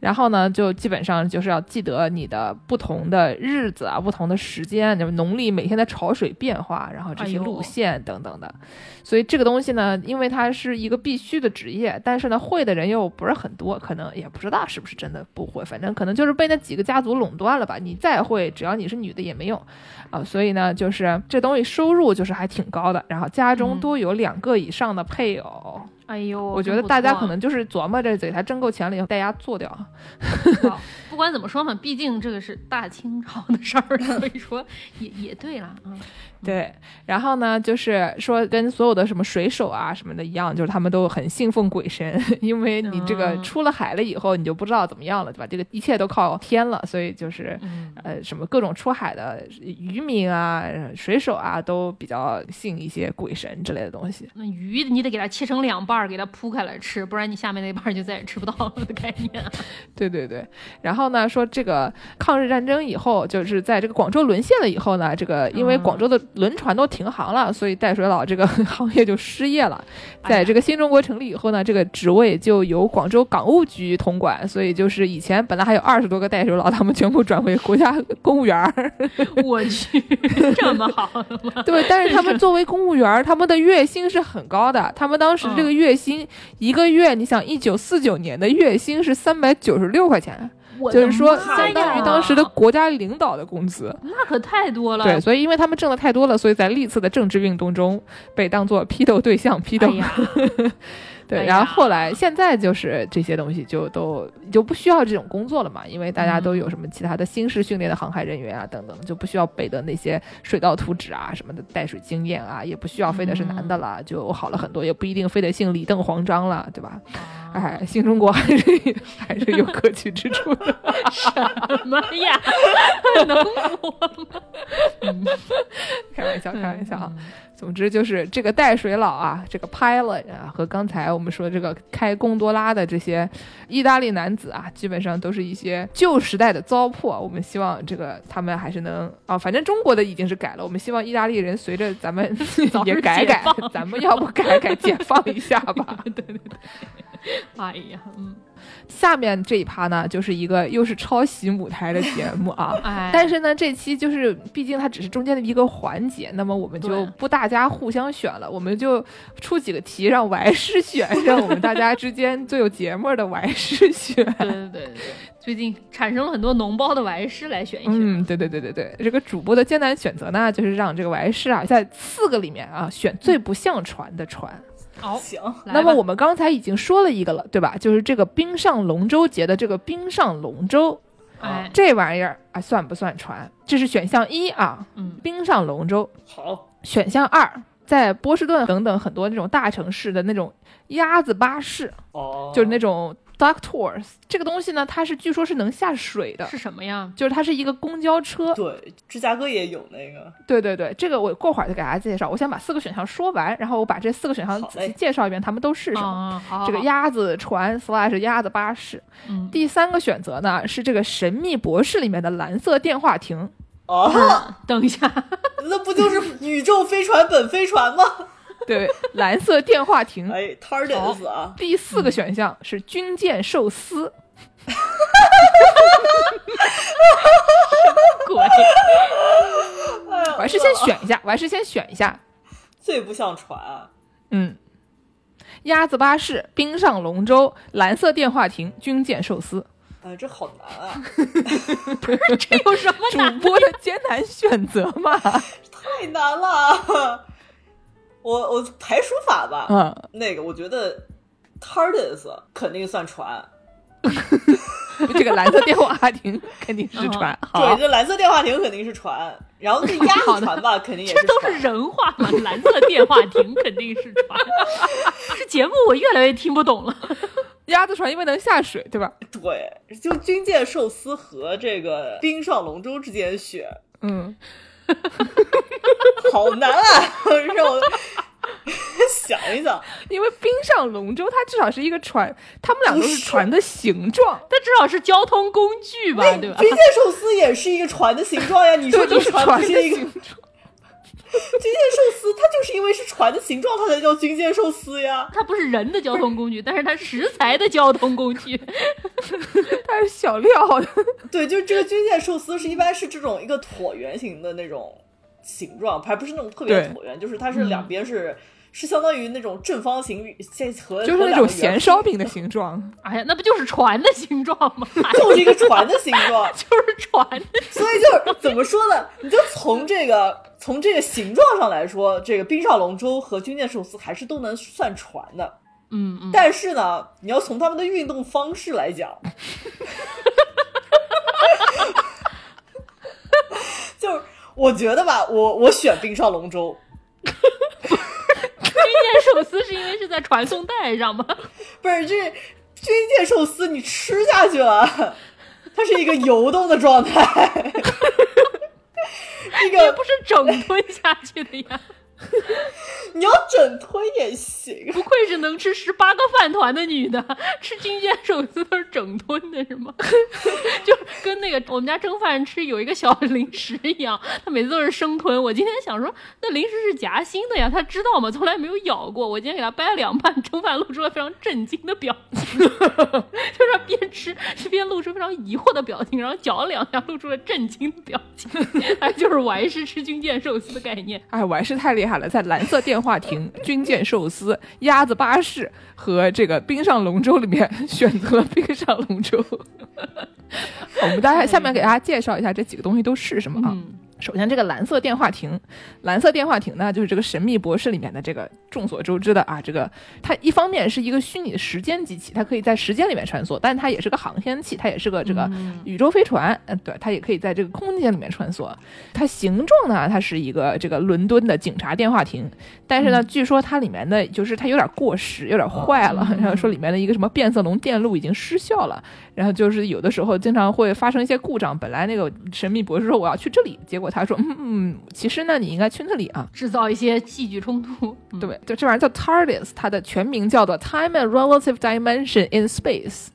S2: 然后呢，就基本上就是要记得你的不同的日子啊、不同的时间，就是农历每天的潮水变化，然后这些路线等等的。所以这个东西呢，因为它是一个必须的职业，但是呢，会的人又不是很多，可能也不知道是不是真的不会，反正可能就是被那几个家族垄断了吧。你再会，只要你是女的也没用啊。所以呢，就是这东西收入就是还挺高的，然后家中
S3: 嗯
S2: 多有两个以上的配偶。
S3: 哎呦，
S2: 我觉得大家可能就是琢磨着给他挣够钱了以后大家做掉。
S3: 好不管怎么说嘛，毕竟这个是大清朝的事儿，所以说也也对了啊。
S2: 对，然后呢，就是说跟所有的什么水手啊什么的一样，就是他们都很信奉鬼神，因为你这个
S3: 嗯
S2: 出了海了以后，你就不知道怎么样了，对吧？这个一切都靠天了，所以就是。
S3: 嗯，
S2: 呃，什么各种出海的渔民啊、水手啊，都比较信一些鬼神之类的东西。
S3: 那鱼你得给它切成两半儿，给它铺开来吃，不然你下面那半儿就再也吃不到了的概念。
S2: 对对对，然后呢，说这个抗日战争以后，就是在这个广州沦陷了以后呢，这个因为
S3: 嗯
S2: 广州的轮船都停航了，所以带水佬这个 行业就失业了。在这个新中国成立以后呢，这个职位就由广州港务局统管，所以就是以前本来还有二十多个带水佬，他们全部转为国家公务员儿。
S3: 我去，这么好？
S2: 对，但是他们作为公务员儿，他们的月薪是很高的。他们当时这个月薪、一个月，你想，一九四九年的月薪是三百九十六块钱，就是说相当于当时的国家领导的工资。
S3: 那可太多了。
S2: 对，所以因为他们挣的太多了，所以在历次的政治运动中被当做批斗对象批斗。对，
S3: 哎
S2: 然后后来现在就是这些东西就都就不需要这种工作了嘛，因为大家都有
S3: 嗯
S2: 什么其他的新式训练的航海人员啊等等，就不需要背的那些水道图纸啊什么的带水经验啊，也不需要非得是男的
S3: 嗯
S2: 了，就好了很多，也不一定非得姓李邓黄张了，对吧？
S3: 啊
S2: 哎，新中国还是还是有可取之处的。
S3: 什么呀？能播吗？
S2: 开玩笑，开玩笑啊。
S3: 嗯
S2: 总之就是这个带水佬啊，这个 pilot 啊，和刚才我们说这个开贡多拉的这些意大利男子啊，基本上都是一些旧时代的糟粕。我们希望这个他们还是能啊，反正中国的已经是改了，我们希望意大利人随着咱们也改改，咱们要不改改解放一下吧？
S3: 对对对，哎呀，嗯，
S2: 下面这一趴呢，就是一个又是抄袭母台的节目啊。
S3: 哎，
S2: 但是呢，这期就是毕竟它只是中间的一个环节，那么我们就不大家互相选了，我们就出几个题让王师选，让我们大家之间最有节目的王师选。
S3: 对 对对对，最近产生了很多脓包的玩师来选一选。
S2: 嗯，对对对对对，这个主播的艰难选择呢，就是让这个玩师啊，在四个里面啊选最不像船的船。
S3: 好，
S4: 行，
S2: 那么我们刚才已经说了一个了，对吧？就是这个冰上龙舟节的这个冰上龙舟，
S3: 哎，
S2: 这玩意儿啊算不算船？这是选项一啊，
S3: 嗯，
S2: 冰上龙舟。
S4: 好，
S2: 选项二，在波士顿等等很多那种大城市的那种鸭子巴士，
S4: 哦，
S2: 就是那种 duck tours，这个东西呢，它是据说是能下水的，
S3: 是什么呀？
S2: 就是它是一个公交车。
S4: 对，芝加哥也有那个，
S2: 对对对，这个我过会儿再给大家介绍。我先把四个选项说完，然后我把这四个选项仔细介绍一遍，它们都是什么。
S3: 啊，好，好
S2: 这个，鸭子船 slash 鸭子巴士。
S3: 嗯，
S2: 第三个选择呢是这个《神秘博士》里面的蓝色电话亭。
S4: 哦，
S3: 等一下，
S4: 那不就是宇宙飞船本飞船吗？
S2: 对，蓝色电话亭。
S4: 哎，TARDIS 啊，
S2: 第四个选项是军舰寿司。
S3: 鬼，
S4: 哎呀
S2: 我还是先选一下，我还是先选一下。
S4: 最不像船啊，
S2: 嗯，鸭子巴士、冰上龙舟、蓝色电话亭、军舰寿司，
S4: 哎，这好难啊，
S3: 这有什么
S2: 主？播的艰难选择嘛。
S4: 太难了。我我排除法吧，
S2: 嗯，
S4: 那个我觉得 TARDIS 肯定算船，
S2: 这个蓝色电话亭肯定是船。
S4: 对，
S2: 好，
S4: 这蓝色电话亭肯定是船，然后那鸭子船吧，肯定也
S3: 这都是人话嘛？蓝色电话亭肯定是船，这节目我越来越听不懂了。
S2: 鸭子船因为能下水，对吧？
S4: 对，就军舰寿司和这个冰上龙舟之间选，
S2: 嗯，
S4: 好难啊！让我 想一想，
S2: 因为冰上龙舟它至少是一个船，它们俩都是船的形状。
S3: 它至少是交通工具吧，对吧？
S4: 军舰寿司也是一个船的形状呀。你说
S2: 对，都是
S4: 这是一个
S2: 形状。
S4: 军舰寿司它就是因为是船的形状，它才叫军舰寿司呀。
S3: 它不是人的交通工具，但是它是食材的交通工具。
S2: 它是小料的，
S4: 对，就是这个军舰寿司是一般是这种一个椭圆形的那种形状，还不是那种特别椭圆，就是它是两边是、是相当于那种正方形现和
S2: 就是那种咸烧饼的形状。
S3: 哎呀，那不就是船的形状吗？
S4: 就是一个船的形状。
S3: 就是船。
S4: 所以就是怎么说呢？你就从这个从这个形状上来说，这个冰上龙舟和军舰寿司还是都能算船的。
S3: 嗯嗯，
S4: 但是呢，你要从他们的运动方式来讲，就是我觉得吧，我我选冰上龙舟，
S3: 军舰寿司是因为是在传送带上吗？
S4: 不是这军舰寿司，你吃下去了，它是一个游动的状态，那个
S3: 也不是整吞下去的呀。
S4: 你要整吞也行。
S3: 不愧是能吃十八个饭团的女的，吃军舰寿司都是整吞的，是吗？就跟那个我们家蒸饭吃有一个小零食一样，他每次都是生吞。我今天想说，那零食是夹心的呀，他知道吗？从来没有咬过。我今天给他掰了两半，蒸饭露出了非常震惊的表情，就是他边吃边露出非常疑惑的表情，然后嚼了两下，露出了震惊的表情。哎，就是我还是吃军舰寿司的概念。
S2: 哎，我还是太厉害了，在蓝色电话亭、军舰寿司、鸭子巴士和这个冰上龙舟里面 选择了冰上龙舟。我们大家下面给大家介绍一下这几个东西都是什么啊？首先，这个蓝色电话亭，蓝色电话亭呢，就是这个《神秘博士》里面的这个众所周知的啊，这个它一方面是一个虚拟的时间机器，它可以在时间里面穿梭，但它也是个航天器，它也是个这个
S3: 嗯
S2: 宇宙飞船，嗯、对，它也可以在这个空间里面穿梭。它形状呢，它是一个这个伦敦的警察电话亭，但是呢，据说它里面的就是它有点过时，有点坏了，然后说里面的一个什么变色龙电路已经失效了，然后就是有的时候经常会发生一些故障。本来那个神秘博士说我要去这里，结果他说嗯嗯，其实呢你应该去那里啊。
S3: 制造一些戏剧冲突。嗯
S2: 对，就这玩意儿叫 TARDIS，它的全名叫做 Time and Relative Dimension in Space，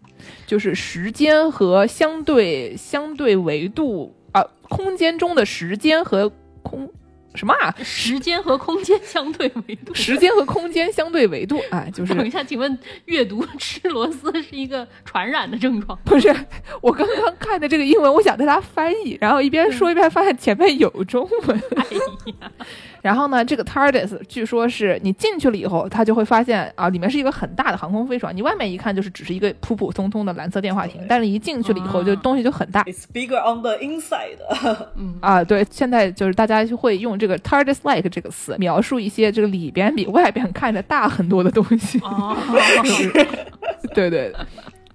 S2: 就是时间和相对相对维度啊，空间中的时间和空什么啊？
S3: 时间和空间相对维度。
S2: 时间和空间相对维度，哎，就是
S3: 等一下，请问阅读吃螺丝是一个传染的症状？
S2: 不是我刚刚看的这个英文，我想对它翻译，然后一边说一边发现前面有中文。
S3: 哎呀，
S2: 然后呢，这个 TARDIS 据说是你进去了以后，它就会发现啊，里面是一个很大的航空飞船。你外面一看就是只是一个普普通通的蓝色电话亭，但是一进去了以后，就
S3: 啊
S2: 东西就很大
S4: It's bigger on the inside。
S3: 嗯，
S2: 啊。对，现在就是大家就会用这个 TARDIS-like 这个词描述一些这个里边比外边看着大很多的东西。
S3: 哦，
S2: 对对。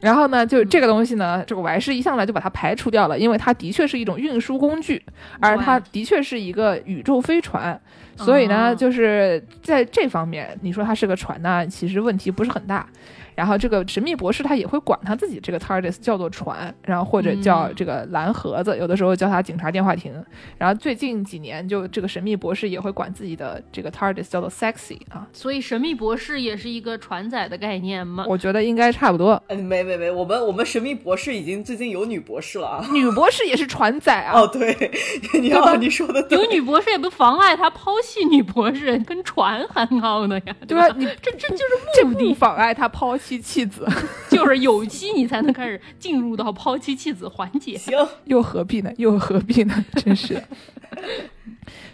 S2: 然后呢，就这个东西呢，这个我还是一上来就把它排除掉了，因为它的确是一种运输工具，而它的确是一个宇宙飞船，所以呢，
S3: 哦
S2: 就是在这方面，你说它是个船呢，其实问题不是很大。然后这个神秘博士他也会管他自己这个 TARDIS 叫做船，然后或者叫
S3: 嗯
S2: 这个蓝盒子，有的时候叫他警察电话亭。然后最近几年，就这个神秘博士也会管自己的这个 TARDIS 叫做 Sexy 啊，
S3: 所以神秘博士也是一个船载的概念吗？
S2: 我觉得应该差不多。
S4: 嗯，没没没，我们我们神秘博士已经最近有女博士了啊。
S2: 女博士也是船载啊，
S4: 哦，对，你
S2: 对吧
S4: 好，你说的对
S3: 有女博士也不妨碍他抛弃女博士，跟船很好的呀，吧？
S2: 对吧？你
S3: 这这就是
S2: 这不
S3: 目的，
S2: 妨碍他抛妻弃子，
S3: 就是有妻你才能开始进入到抛妻弃子环节。
S4: 行，
S2: 又何必呢？又何必呢？真是的。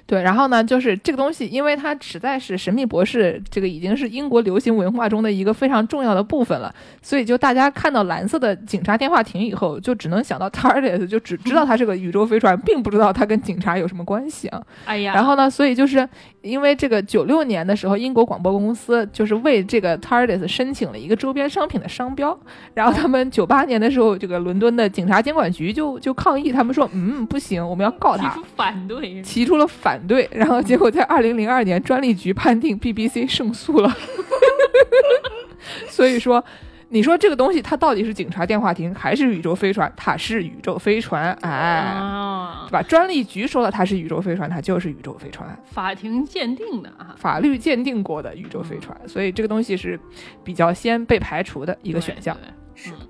S2: 对，然后呢，就是这个东西，因为它实在是《神秘博士》这个已经是英国流行文化中的一个非常重要的部分了，所以就大家看到蓝色的警察电话亭以后，就只能想到 TARDIS，就只知道它是个宇宙飞船，并不知道它跟警察有什么关系啊。
S3: 哎呀，
S2: 然后呢，所以就是因为这个九六年的时候，英国广播公司就是为这个 TARDIS 申请了一个周边商品的商标，然后他们九八年的时候，这个伦敦的警察监管局就就抗议，他们说，嗯，不行，我们要告他
S3: 提出。反对，
S2: 提出了反对，然后结果在二零零二年，专利局判定 BBC 胜诉了。所以说，你说这个东西它到底是警察电话亭还是宇宙飞船？它是宇宙飞船，哎，
S3: 啊
S2: 对，吧？专利局说了它是宇宙飞船，它就是宇宙飞船。
S3: 法庭鉴定的啊，
S2: 法律鉴定过的宇宙飞船，所以这个东西是比较先被排除的一
S3: 一
S2: 个选项。。
S3: 对对
S4: 是
S3: 嗯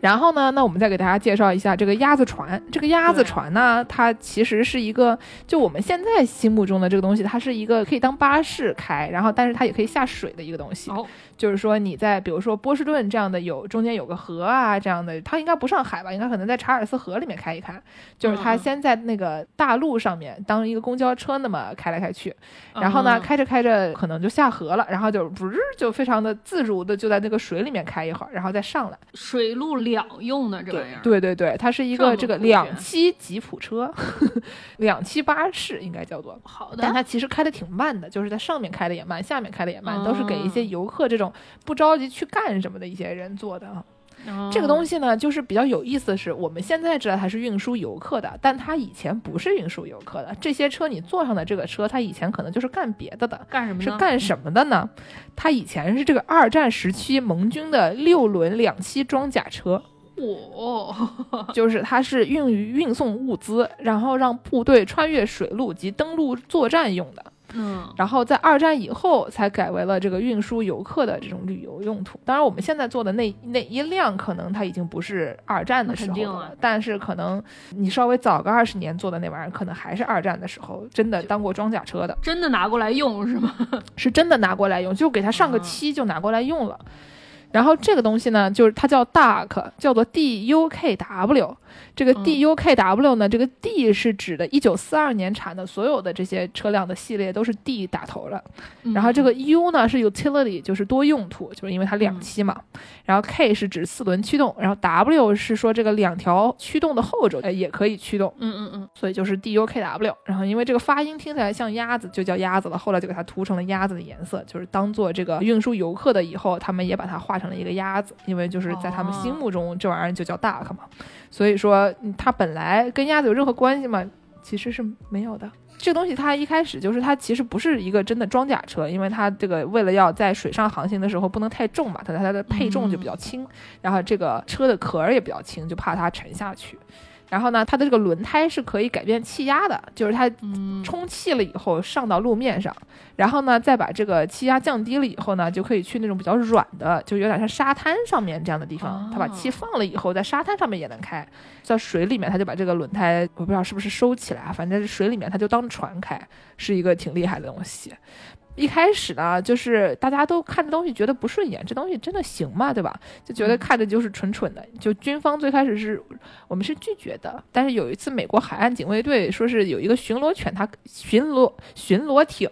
S2: 然后呢，那我们再给大家介绍一下这个鸭子船。这个鸭子船呢，它其实是一个，就我们现在心目中的这个东西，它是一个可以当巴士开，然后但是它也可以下水的一个东西。就是说你在比如说波士顿这样的有中间有个河啊这样的，它应该不上海吧？应该可能在查尔斯河里面开一开，就是它先在那个大路上面当一个公交车那么开来开去，然后呢
S3: 嗯
S2: 开着开着可能就下河了，然后就不是就非常的自如的就在那个水里面开一会儿，然后再上来。
S3: 水陆两用的这玩意儿，
S2: 对对对，它是一个这个两栖吉普车，两栖巴士应该叫做。
S3: 好的
S2: 但，它其实开的挺慢的，就是在上面开的也慢，下面开的也慢，都是给一些
S3: 哦
S2: 游客这种不着急去干什么的一些人做的啊。这个东西呢，就是比较有意思的是，我们现在知道它是运输游客的，但它以前不是运输游客的。这些车你坐上的这个车，它以前可能就是干别的的。
S3: 干什么？
S2: 是干什么的呢？它以前是这个二战时期盟军的六轮两栖装甲车，
S3: 我
S2: 就是它是用于运送物资，然后让部队穿越水路及登陆作战用的。
S3: 嗯，
S2: 然后在二战以后才改为了这个运输游客的这种旅游用途。当然，我们现在做的那那一辆可能它已经不是二战的时候了，
S3: 肯定啊
S2: 但是可能你稍微早个二十年做的那玩意儿，可能还是二战的时候真的当过装甲车的，
S3: 真的拿过来用是吗？
S2: 是真的拿过来用，就给它上个
S3: 啊
S2: 漆就拿过来用了。然后这个东西呢，就是它叫 Duck，叫做 DUKW。这个
S3: 嗯
S2: DUKW 呢，这个 D 是指的1942年产的所有的这些车辆的系列都是 D 打头的。然后这个 U 呢是 utility，就是多用途，就是因为它两栖嘛。然后 K 是指四轮驱动，然后 W 是说这个两条驱动的后轴呃也可以驱动，
S3: 嗯嗯嗯，
S2: 所以就是 DUKW。然后因为这个发音听起来像鸭子，就叫鸭子了。后来就给它涂成了鸭子的颜色，就是当做这个运输游客的以后，他们也把它画成了一个鸭子，因为就是在他们心目中这玩意儿就叫 duck 嘛。所以说它本来跟鸭子有任何关系吗？其实是没有的。这个东西它一开始就是它其实不是一个真的装甲车，因为它这个为了要在水上航行的时候不能太重嘛，它它的配重就比较轻，然后这个车的壳儿也比较轻，就怕它沉下去。然后呢，它的这个轮胎是可以改变气压的，就是它
S3: 嗯。
S2: 充气了以后上到路面上，然后呢再把这个气压降低了以后呢，就可以去那种比较软的，就有点像沙滩上面这样的地方，它把气
S3: 哦
S2: 放了以后，在沙滩上面也能开，在水里面它就把这个轮胎，我不知道是不是收起来啊，反正水里面它就当船开，是一个挺厉害的东西。一开始呢，就是大家都看这东西觉得不顺眼，这东西真的行吗？对吧？就觉得
S3: 嗯
S2: 看着就是蠢蠢的。就军方最开始是我们是拒绝的，但是有一次美国海岸警卫队说是有一个巡逻犬，它巡逻巡逻艇，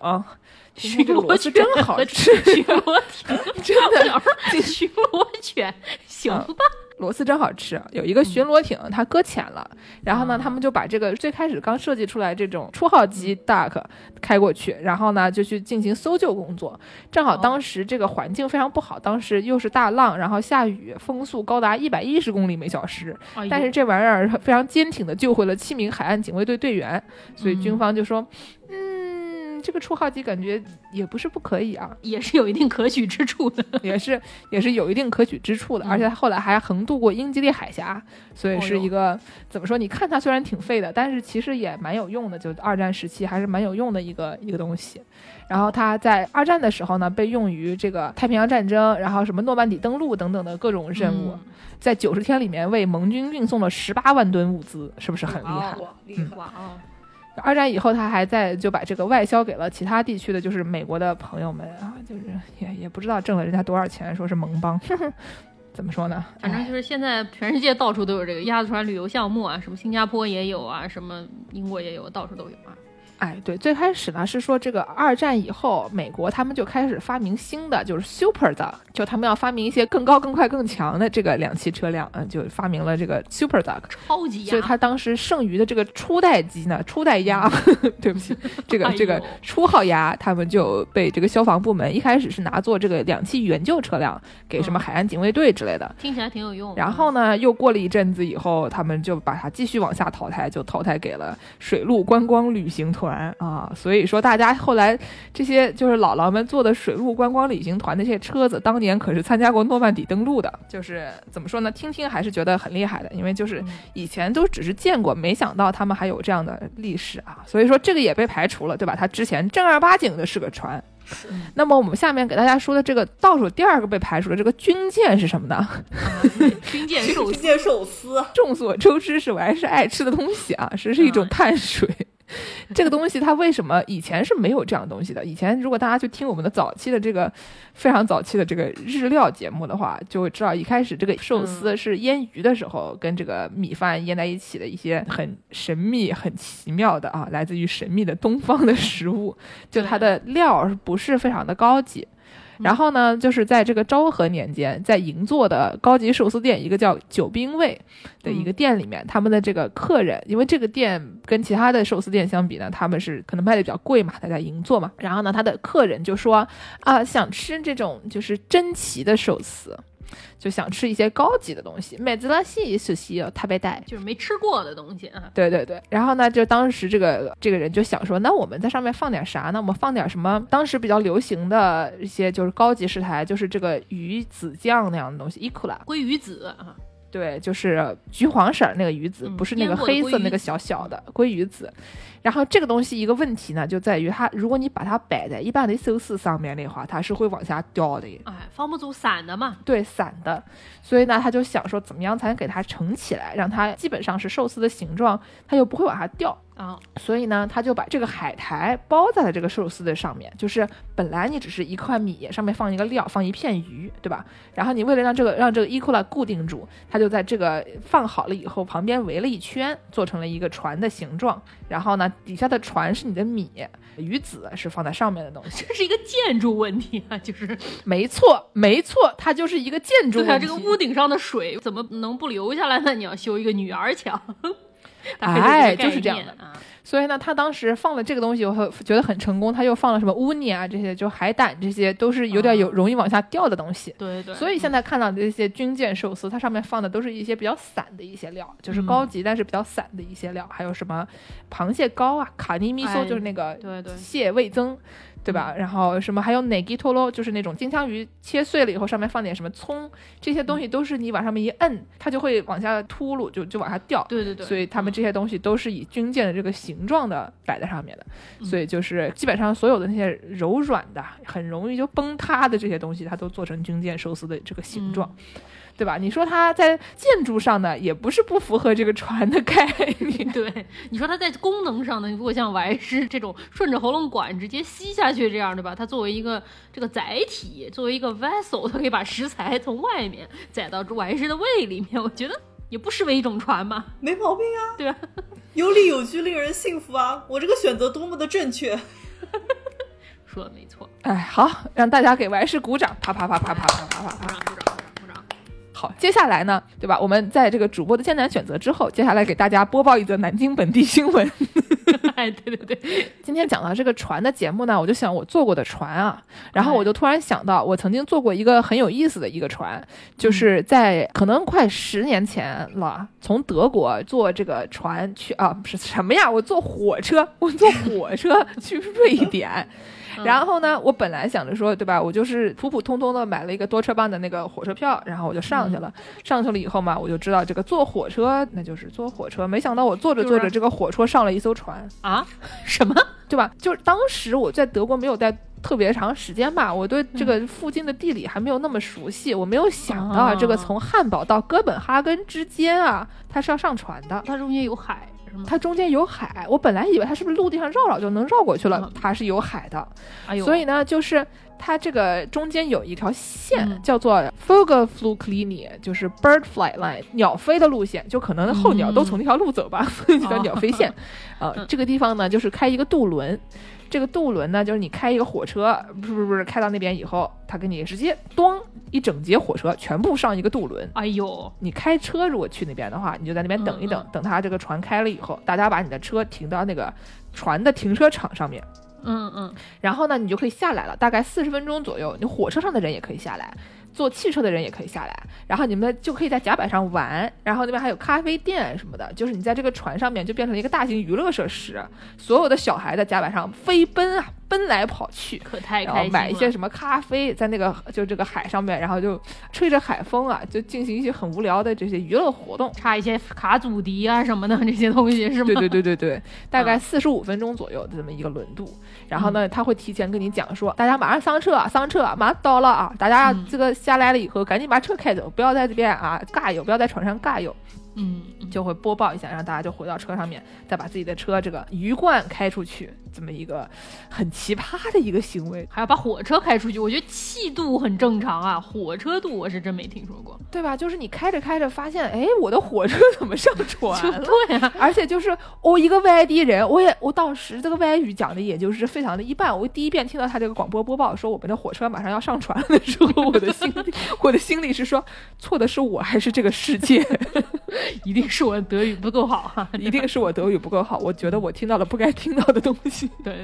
S3: 巡
S2: 这个螺
S3: 逻
S2: 丝
S3: 犬
S2: 真好吃，
S3: 巡逻艇，
S2: 真的
S3: 这 巡逻犬行
S2: 嗯
S3: 吧？
S2: 螺丝真好吃。有一个巡逻艇，它搁浅了，然后呢，
S3: 啊
S2: 他们就把这个最开始刚设计出来这种初号机 Duck 开过去，然后呢就去进行搜救工作。正好
S3: 哦。
S2: 当时这个环境非常不好，当时又是大浪，然后下雨，风速高达一百一十公里每小时，但是这玩意儿非常坚挺的救回了七名海岸警卫队队员，所以军
S3: 嗯
S2: 方就说，嗯，这个初号机感觉也不是不可以啊，
S3: 也是有一定可取之处的。
S2: 也是也是有一定可取之处的，
S3: 嗯
S2: 而且它后来还横渡过英吉利海峡，所以是一个、怎么说？你看它虽然挺废的，但是其实也蛮有用的，就二战时期还是蛮有用的一个一个东西。然后它在二战的时候呢，被用于这个太平洋战争，然后什么诺曼底登陆等等的各种任务，
S3: 嗯
S2: 在九十天里面为盟军运送了十八万吨物资，是不是很厉害？
S3: 哇
S4: 哇，厉害！
S3: 哇哦，
S2: 二战以后，他还在就把这个外销给了其他地区的，就是美国的朋友们啊，就是也也不知道挣了人家多少钱，说是盟邦，怎么说呢？哎
S3: 反正就是现在全世界到处都有这个鸭子船旅游项目啊，什么新加坡也有啊，什么英国也有，到处都有啊。
S2: 哎，对，最开始呢是说这个二战以后，美国他们就开始发明新的，就是 super 的，就他们要发明一些更高、更快、更强的这个两栖车辆，嗯，就发明了这个 super duck。
S3: 超级鸭，
S2: 所以他当时剩余的这个初代机呢，初代鸭，对不起，这个
S3: 哎
S2: 这个初号鸭，他们就被这个消防部门一开始是拿做这个两栖援救车辆，给什么
S3: 嗯
S2: 海岸警卫队之类的。
S3: 听起来挺有用。
S2: 然后呢，又过了一阵子以后，他们就把它继续往下淘汰，就淘汰给了水陆观光旅行团啊。所以说，大家后来这些就是姥姥们坐的水陆观光旅行团的这些车子，当年可是参加过诺曼底登陆的。就是怎么说呢，听听还是觉得很厉害的，因为就是
S3: 嗯
S2: 以前都只是见过，没想到他们还有这样的历史啊。所以说这个也被排除了，对吧？它之前正儿八经的是个船。那么我们下面给大家说的这个倒数第二个被排除的这个军舰是什么呢？
S3: 军舰 寿司，
S4: 军舰寿司，
S2: 众所周知是我还是爱吃的东西啊，是是一种
S3: 嗯
S2: 碳水。这个东西它为什么以前是没有这样的东西的？以前如果大家去听我们的早期的这个非常早期的这个日料节目的话，就会知道一开始这个寿司是腌鱼的时候跟这个米饭腌在一起的一些很神秘、很奇妙的啊，来自于神秘的东方的食物，就它的料不是非常的高级。然后呢，就是在这个昭和年间，在银座的高级寿司店，一个叫九兵卫的一个店里面，他们的这个客人，因为这个店跟其他的寿司店相比呢，他们是可能卖的比较贵嘛，他在银座嘛。然后呢，他的客人就说啊，想吃这种就是珍奇的寿司，就想吃一些高级的东西。美兹拉西寿司要特别带。
S3: 就是没吃过的东西啊。
S2: 对对对，然后呢，就当时这个这个人就想说，那我们在上面放点啥呢？我们放点什么？当时比较流行的一些就是高级食材，就是这个鱼子酱那样的东西，伊库拉。
S3: 鲑鱼子啊，
S2: 对，就是橘黄色那个鱼子，
S3: 嗯
S2: 不是那个黑色那个小小的鲑鱼子。然后这个东西一个问题呢，就在于它，如果你把它摆在一般的寿司上面的话，它是会往下掉的。
S3: 哎，放不住散的嘛。
S2: 对，散的，所以呢，他就想说，怎么样才能给它盛起来，让它基本上是寿司的形状，它又不会往下掉。
S3: 啊，
S2: 所以呢，他就把这个海苔包在了这个寿司的上面，就是本来你只是一块米，上面放一个料，放一片鱼，对吧？然后你为了让这个让这个伊库拉固定住，他就在这个放好了以后，旁边围了一圈，做成了一个船的形状。然后呢，底下的船是你的米，鱼子是放在上面的东西。
S3: 这 是一个建筑问题啊，就是
S2: 没错，没错，它就是一个建筑
S3: 对啊，这个屋顶上的水怎么能不流下来呢？你要修一个女儿墙。
S2: 哎就是这样
S3: 的啊。
S2: 所以呢，他当时放了这个东西，我很觉得很成功。他又放了什么乌尼啊，这些就海胆这些，都是有点有
S3: 啊
S2: 容易往下掉的东西。
S3: 对对，
S2: 所以现在看到的这些军舰寿司，它上面放的都是一些比较散的一些料，就是高级但是比较散的一些料，还有什么螃蟹膏啊、卡尼米索，
S3: 哎
S2: 就是那个蟹味增，对吧？然后什么还有 negi tolo，就是那种金枪鱼切碎了以后上面放点什么葱，这些东西都是你往上面一摁，它就会往下秃噜，就就往下掉。
S3: 对对对，
S2: 所以他们这些东西都是以军舰的这个形状的摆在上面的，所以就是基本上所有的那些柔软的、很容易就崩塌的这些东西，它都做成军舰寿司的这个形状。对吧？你说它在建筑上呢，也不是不符合这个船的概 念。
S3: 对，你说它在功能上呢，如果像歪师这种顺着喉咙管直接吸下去这样，对吧？它作为一个这个载体，作为一个 vessel，它可以把食材从外面载到歪师的胃里面，我觉得也不失为一种船嘛，
S4: 没毛病啊，
S3: 对吧？
S4: 有理有据，令人信服啊！我这个选择多么的正确。
S3: 说的没错，
S2: 哎，好，让大家给完事鼓掌，啪啪啪啪啪啪啪啪啪。好，接下来呢，对吧？我们在这个主播的艰难选择之后，接下来给大家播报一则南京本地新闻。
S3: 哎，对对对，
S2: 今天讲到这个船的节目呢，我就想我坐过的船啊，然后我就突然想到，我曾经坐过一个很有意思的一个船，就是在可能快十年前了，从德国坐这个船去啊，不是什么呀？我坐火车，我坐火车去瑞典。然后呢，我本来想着说，对吧？我就是普普通通的买了一个多车班的那个火车票，然后我就上去了。上去了以后嘛，我就知道这个坐火车那就是坐火车。没想到我坐着坐着，这个火车上了一艘船。
S3: 啊，什么？
S2: 对吧？就是当时我在德国没有待特别长时间吧，我对这个附近的地理还没有那么熟悉，我没有想到啊这个从汉堡到哥本哈根之间啊，它是要上船的。
S3: 它中间有海是吗？
S2: 它中间有海，我本来以为它是不是陆地上绕绕就能绕过去了
S3: 嗯，
S2: 它是有海的。
S3: 哎呦，
S2: 所以呢，就是它这个中间有一条线、
S3: 嗯
S2: 叫做 Vogelfluglinie，就是 Bird Flight Line，鸟飞的路线，就可能候鸟都从那条路走吧，所 以就叫鸟飞线。呃，
S3: 嗯
S2: 这个地方呢，就是开一个渡轮。这个渡轮呢，就是你开一个火车，不是不是不是，开到那边以后，他给你直接咚一整节火车全部上一个渡轮。
S3: 哎呦，
S2: 你开车如果去那边的话，你就在那边等一等，
S3: 嗯
S2: 等他这个船开了以后，大家把你的车停到那个船的停车场上面。
S3: 嗯嗯，
S2: 然后呢，你就可以下来了，大概四十分钟左右。你火车上的人也可以下来，坐汽车的人也可以下来，然后你们就可以在甲板上玩，然后那边还有咖啡店什么的，就是你在这个船上面就变成了一个大型娱乐设施，所有的小孩在甲板上飞奔啊，奔来跑去。
S3: 可太
S2: 然后
S3: 开心了
S2: 买一些什么咖啡，在那个就这个海上面，然后就吹着海风啊，就进行一些很无聊的这些娱乐活动。
S3: 插一些卡祖笛啊什么的这些东西是吗？
S2: 对对对对对，大概
S3: 啊
S2: 四十五分钟左右的这么一个轮渡。然后呢，他会提前跟你讲说，大家马上上车，上车，马上到了啊！大家
S3: 嗯
S2: 这个下来了以后，赶紧把车开走，不要在这边啊尬游，不要在船上尬游。
S3: 嗯，嗯
S2: 就会播报一下，让大家就回到车上面，再把自己的车这个鱼贯开出去，这么一个很奇葩的一个行为，
S3: 还要把火车开出去，我觉得气度很正常啊，火车度我是真没听说过。
S2: 对吧？就是你开着开着发现，哎，我的火车怎么上船了？
S3: 对啊，
S2: 而且就是我一个外地人，我也我当时这个外语讲的也就是非常的一般。我第一遍听到他这个广播播报说我们的火车马上要上船了的时候，我的心里我的心里是说，错的是我还是这个世界？
S3: 一定是我德语不够好哈、
S2: 一定是我德语不够好，我觉得我听到了不该听到的东西。
S3: 对对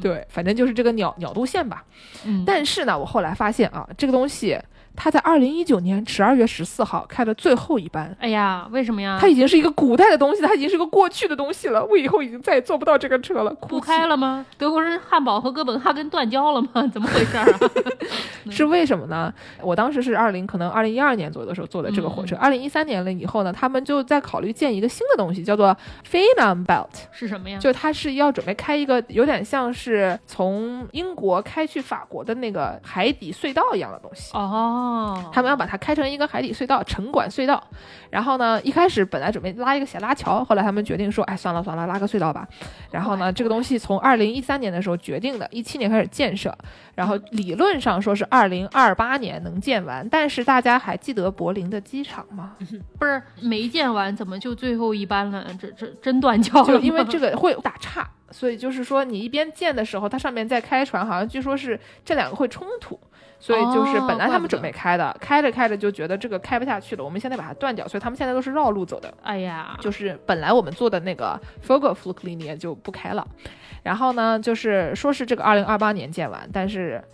S3: 对，
S2: 对，反正就是这个鸟鸟路线吧。
S3: 嗯，
S2: 但是呢，我后来发现啊，这个东西它在二零一九年十二月十四号开的最后一班。
S3: 哎呀，为什么呀？
S2: 它已经是一个古代的东西，它已经是个过去的东西了。我以后已经再也坐不到这个车了。
S3: 不
S2: 哭
S3: 开了吗？德国人汉堡和哥本哈根断交了吗？怎么回事儿啊？
S2: 是为什么呢？我当时是二零，可能二零一二年左右的时候坐的这个火车。二零一三年了以后呢，他们就在考虑建一个新的东西，叫做 Phenom Belt，
S3: 是什么呀？
S2: 就它是要准备开一个有点像是从英国开去法国的那个海底隧道一样的东西。
S3: 哦，
S2: 他们要把它开成一个海底隧道，城管隧道。然后呢，一开始本来准备拉一个小拉桥，后来他们决定说，哎，算了算了，拉个隧道吧。然后呢，这个东西从二零一三年的时候决定的，一七年开始建设，然后理论上说是二零二八年能建完。但是大家还记得柏林的机场吗？
S3: 不是没建完，怎么就最后一班了？这这真断交了？
S2: 就因为这个会打岔，所以就是说你一边建的时候，它上面在开船，好像据说是这两个会冲突。所以就是
S3: 哦
S2: 本来他们准备开的，开着开着就觉得这个开不下去了，我们现在把它断掉，所以他们现在都是绕路走的。
S3: 哎呀，
S2: 就是本来我们做的那个 f o g o f l u k l i n e 就不开了，然后呢，就是说是这个二零二八年建完，但是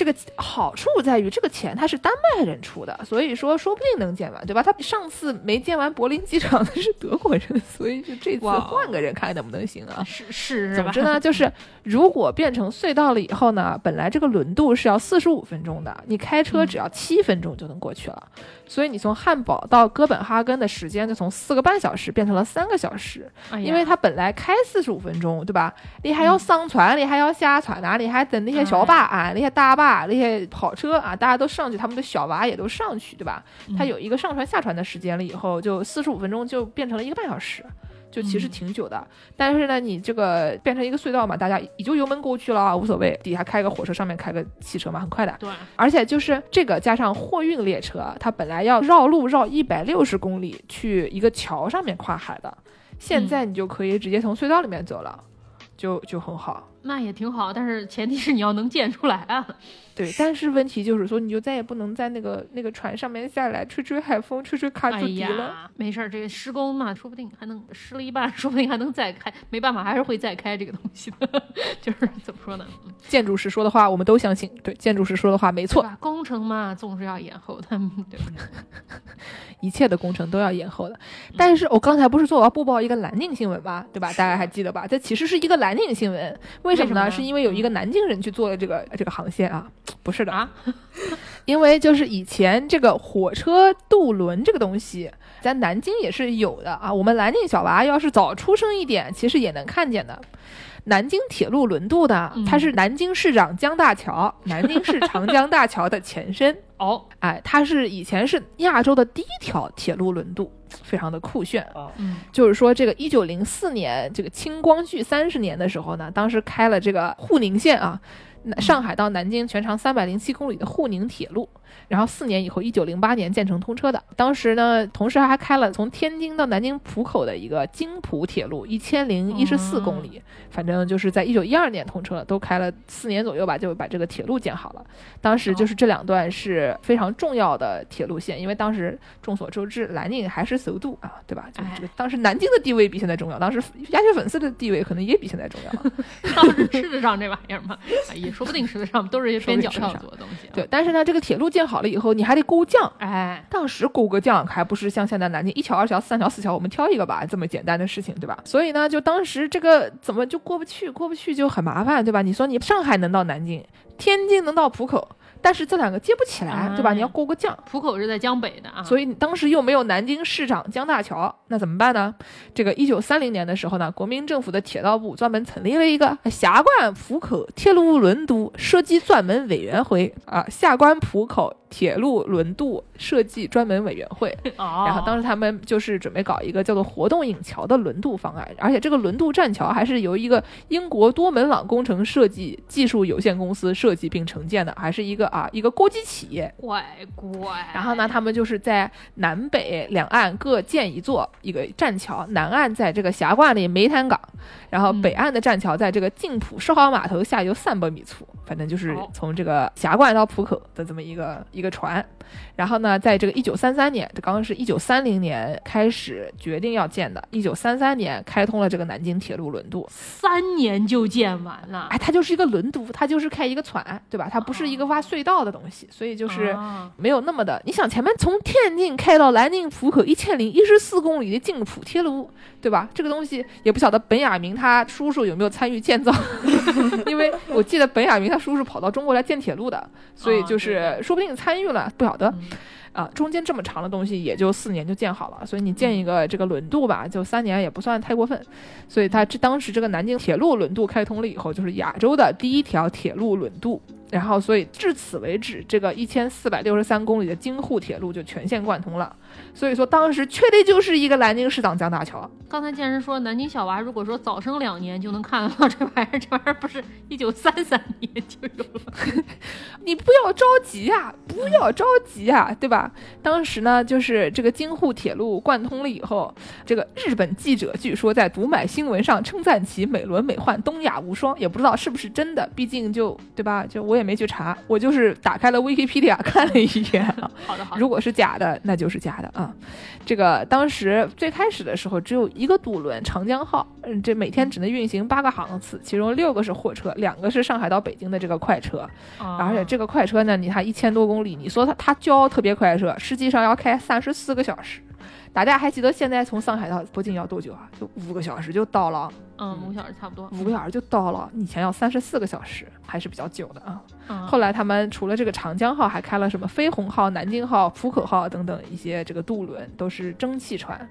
S2: 这个好处在于这个钱它是丹麦人出的，所以说说不定能建完，对吧？他上次没建完柏林机场的是德国人，所以就这次换个人看能不能行啊。
S3: 是是是吧？
S2: 总之呢，就是如果变成隧道了以后呢，本来这个轮渡是要四十五分钟的，你开车只要七分钟就能过去了，所以你从汉堡到哥本哈根的时间就从四个半小时变成了三个小时，
S3: 哎
S2: 因为它本来开四十五分钟，对吧？你还要上船，你还要下船啊，你还等那些小巴啊、那些大巴、那些跑车啊，大家都上去，他们的小娃也都上去，对吧？它有一个上船下船的时间了以后，就四十五分钟就变成了一个半小时。就其实挺久的，但是呢，你这个变成一个隧道嘛，大家也就油门过去了，无所谓。底下开个火车，上面开个汽车嘛，很快的。
S3: 对，
S2: 而且就是这个加上货运列车，它本来要绕路绕一百六十公里去一个桥上面跨海的，现在你就可以直接从隧道里面走了，就就很好。
S3: 那也挺好，但是前提是你要能建出来啊。
S2: 对，但是问题就是说，你就再也不能在那个那个船上面下来吹吹海风、吹吹卡
S3: 哎
S2: 祖笛了。
S3: 呀，没事儿，这个施工嘛，说不定还能施了一半，说不定还能再开。没办法，还是会再开这个东西的。就是怎么说呢？嗯
S2: 建筑师说的话，我们都相信。对，建筑师说的话没错，
S3: 工程嘛，总是要延后的，对不对？
S2: 一切的工程都要延后的。但是我刚才不是说我要播报一个蓝领新闻吗？对吧？大家还记得吧？这其实是一个蓝领新闻，为什么呢？
S3: 么
S2: 是因为有一个南京人去做了这个这个航线啊？不是的
S3: 啊，
S2: 因为就是以前这个火车渡轮这个东西，在南京也是有的啊。我们南京小娃要是早出生一点，其实也能看见的。南京铁路轮渡的，它是南京市长江大桥，南京市长江大桥的前身。
S3: 哦，
S2: 哎，它是以前是亚洲的第一条铁路轮渡，非常的酷炫。
S4: 啊，
S3: 嗯，
S2: 就是说，这个一九零四年，这个清光绪三十年的时候呢，当时开了这个沪宁线啊，那上海到南京全长三百零七公里的沪宁铁路。然后四年以后，一九零八年建成通车的。当时呢，同时还开了从天津到南京浦口的一个京浦铁路，一千零一十四公里。反正就是在一九一二年通车了，都开了四年左右吧，就把这个铁路建好了。当时就是这两段是非常重要的铁路线，因为当时众所周知，南京还是首都啊，对吧？就是这个当时南京的地位比现在重要，当时鸭血粉丝的地位可能也比现在重要。
S3: 当时吃得上这玩意儿吗？哎呀，西，说不定实际上都是一些边角料做的东西。
S2: 对，，但是呢，这个铁路建好了以后，你还得勾降。
S3: 哎，
S2: 当时勾个降还不是像现在南京一桥、二桥、三桥、四桥，我们挑一个吧，这么简单的事情，对吧？所以呢，就当时这个怎么就过不去，过不去就很麻烦，对吧？你说你上海能到南京，天津能到浦口，但是这两个接不起来，对吧？
S3: 哎
S2: 你要过个江。
S3: 浦口是在江北的啊，
S2: 所以当时又没有南京市长江大桥，那怎么办呢？这个一九三零年的时候呢，国民政府的铁道部专门成立了一个辖关浦口铁路轮渡设计专门委员会啊，下关浦口铁路轮渡设计专门委员会。
S3: 哦，
S2: 然后当时他们就是准备搞一个叫做活动引桥的轮渡方案，而且这个轮渡栈桥还是由一个英国多门朗工程设计技术有限公司设计并承建的，还是一个啊一个国际企业。
S3: 乖乖。
S2: 然后呢，他们就是在南北两岸各建一座一个栈桥，南岸在这个霞挂里煤炭港，然后
S3: 嗯
S2: 北岸的栈桥在这个静浦十号码头下游三百米处，反正就是从这个霞关到浦口的这么一个一个船。然后呢，在这个一九三三年，这刚刚是一九三零年开始决定要建的，一九三三年开通了这个南京铁路轮渡。
S3: 三年就建完了，
S2: 哎，它就是一个轮渡，它就是开一个船，对吧？它不是一个挖隧道的东西，所以就是。
S3: 啊
S2: 没有那么的，你想前面从天津开到南京浦口一千零一十四公里的京浦铁路，对吧？这个东西也不晓得本雅明他叔叔有没有参与建造，因为我记得本雅明他叔叔跑到中国来建铁路的，所以就
S3: 哦
S2: 是说不定参与了，不晓得。
S3: 嗯
S2: 啊，中间这么长的东西也就四年就建好了，所以你建一个这个轮渡吧，就三年也不算太过分。所以它这当时这个南京铁路轮渡开通了以后，就是亚洲的第一条铁路轮渡。然后，所以至此为止，这个一千四百六十三公里的京沪铁路就全线贯通了。所以说，当时确定就是一个南京市长江大桥。
S3: 刚才健身说南京小娃如果说早生两年就能看得到这玩意儿，这玩意儿不是一九三三年就有了？
S2: 你不要着急呀、不要着急呀、对吧？当时呢，就是这个京沪铁路贯通了以后，这个日本记者据说在读买新闻上称赞其美轮美奂、东亚无双，也不知道是不是真的，毕竟就对吧？就我也没去查，我就是打开了 Wikipedia 看了一眼啊。
S3: 好的好的，
S2: 如果是假的，那就是假的啊。这个当时最开始的时候只有一个渡轮长江号，嗯，这每天只能运行八个航次，其中六个是货车，两个是上海到北京的这个快车。
S3: 啊
S2: 而且这个快车呢，你看一千多公里，你说它它叫特别快车，实际上要开三十四个小时。大家还记得现在从上海到北京要多久啊？就五个小时就到了，
S3: 嗯五小时差不多，
S2: 五个小时就到了。以前要三十四个小时，还是比较久的啊。
S3: 嗯
S2: 后来他们除了这个长江号，还开了什么飞鸿号、南京号、浦口号等等一些这个渡轮，都是蒸汽船。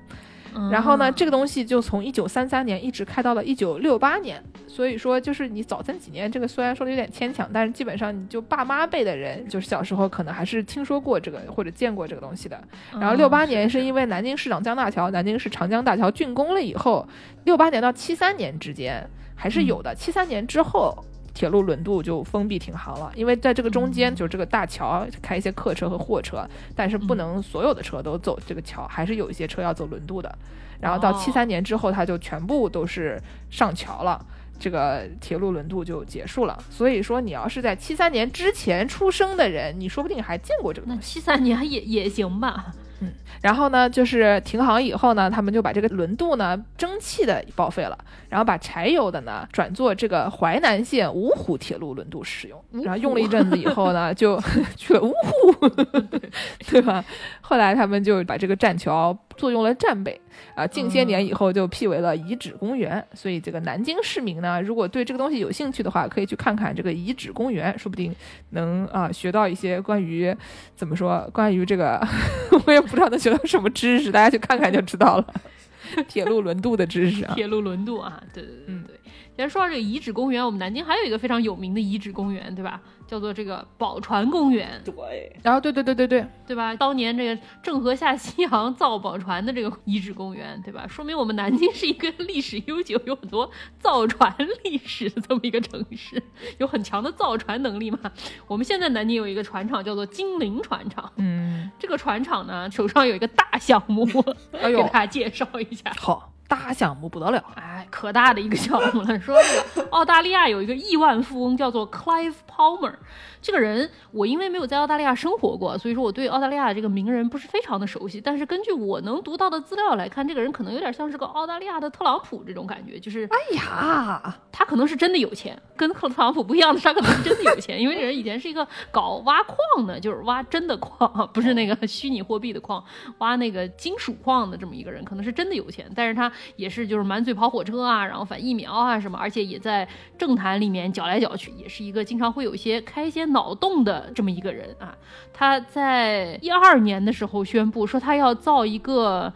S2: 然后呢，这个东西就从一九三三年一直开到了一九六八年，所以说就是你早增几年，这个虽然说的有点牵强，但是基本上你就爸妈辈的人，就是小时候可能还是听说过这个或者见过这个东西的。
S3: 嗯
S2: 然后六八年是因为南京市长江大桥，南京市长江大桥竣工了以后，六八年到七三年之间还是有的，七三年之后。铁路轮渡就封闭停航了，因为在这个中间，
S3: 嗯
S2: 就是这个大桥开一些客车和货车，但是不能所有的车都走这个桥，还是有一些车要走轮渡的。然后到
S3: 哦
S2: 七三年之后，它就全部都是上桥了，这个铁路轮渡就结束了。所以说，你要是在七三年之前出生的人，你说不定还见过这个
S3: 那
S2: 东西。
S3: 七三年也也行吧？
S2: 嗯然后呢，就是停航以后呢，他们就把这个轮渡呢蒸汽的报废了，然后把柴油的呢转做这个淮南线芜湖铁路轮渡使用。然后用了一阵子以后呢，就 去了芜湖，对吧？后来他们就把这个栈桥作用了战备啊，近些年以后就辟为了遗址公园。所以这个南京市民呢，如果对这个东西有兴趣的话，可以去看看这个遗址公园，说不定能啊学到一些关于怎么说，关于这个 我也不知道能学到什么知识，大家去看看就知道了。铁路轮渡的知识啊，
S3: 铁路轮渡啊，对对对
S2: 嗯
S3: 对。既然说到这个遗址公园，我们南京还有一个非常有名的遗址公园，对吧？叫做这个宝船公园，
S4: 对，
S2: 然后对对对对对，
S3: 对吧？当年这个郑和下西洋造宝船的这个遗址公园，对吧？说明我们南京是一个历史悠久、有很多造船历史的这么一个城市，有很强的造船能力嘛。我们现在南京有一个船厂叫做金陵船厂，
S2: 嗯，
S3: 这个船厂呢手上有一个大项目，
S2: 哎呦
S3: 给大家介绍一下。
S2: 好大项目不得了，
S3: 哎，可大的一个项目了。说这个 澳大利亚有一个亿万富翁叫做 Clive Palmer。这个人，我因为没有在澳大利亚生活过，所以说我对澳大利亚这个名人不是非常的熟悉。但是根据我能读到的资料来看，这个人可能有点像是个澳大利亚的特朗普这种感觉，就是
S2: 哎呀，
S3: 他可能是真的有钱，跟特朗普不一样的是，他可能是真的有钱，因为这人以前是一个搞挖矿的，就是挖真的矿，不是那个虚拟货币的矿，挖那个金属矿的这么一个人，可能是真的有钱。但是他也是就是满嘴跑火车啊，然后反疫苗啊什么，而且也在政坛里面搅来搅去，也是一个经常会有一些开一些脑洞的这么一个人啊。他在一二年的时候宣布说他要造一个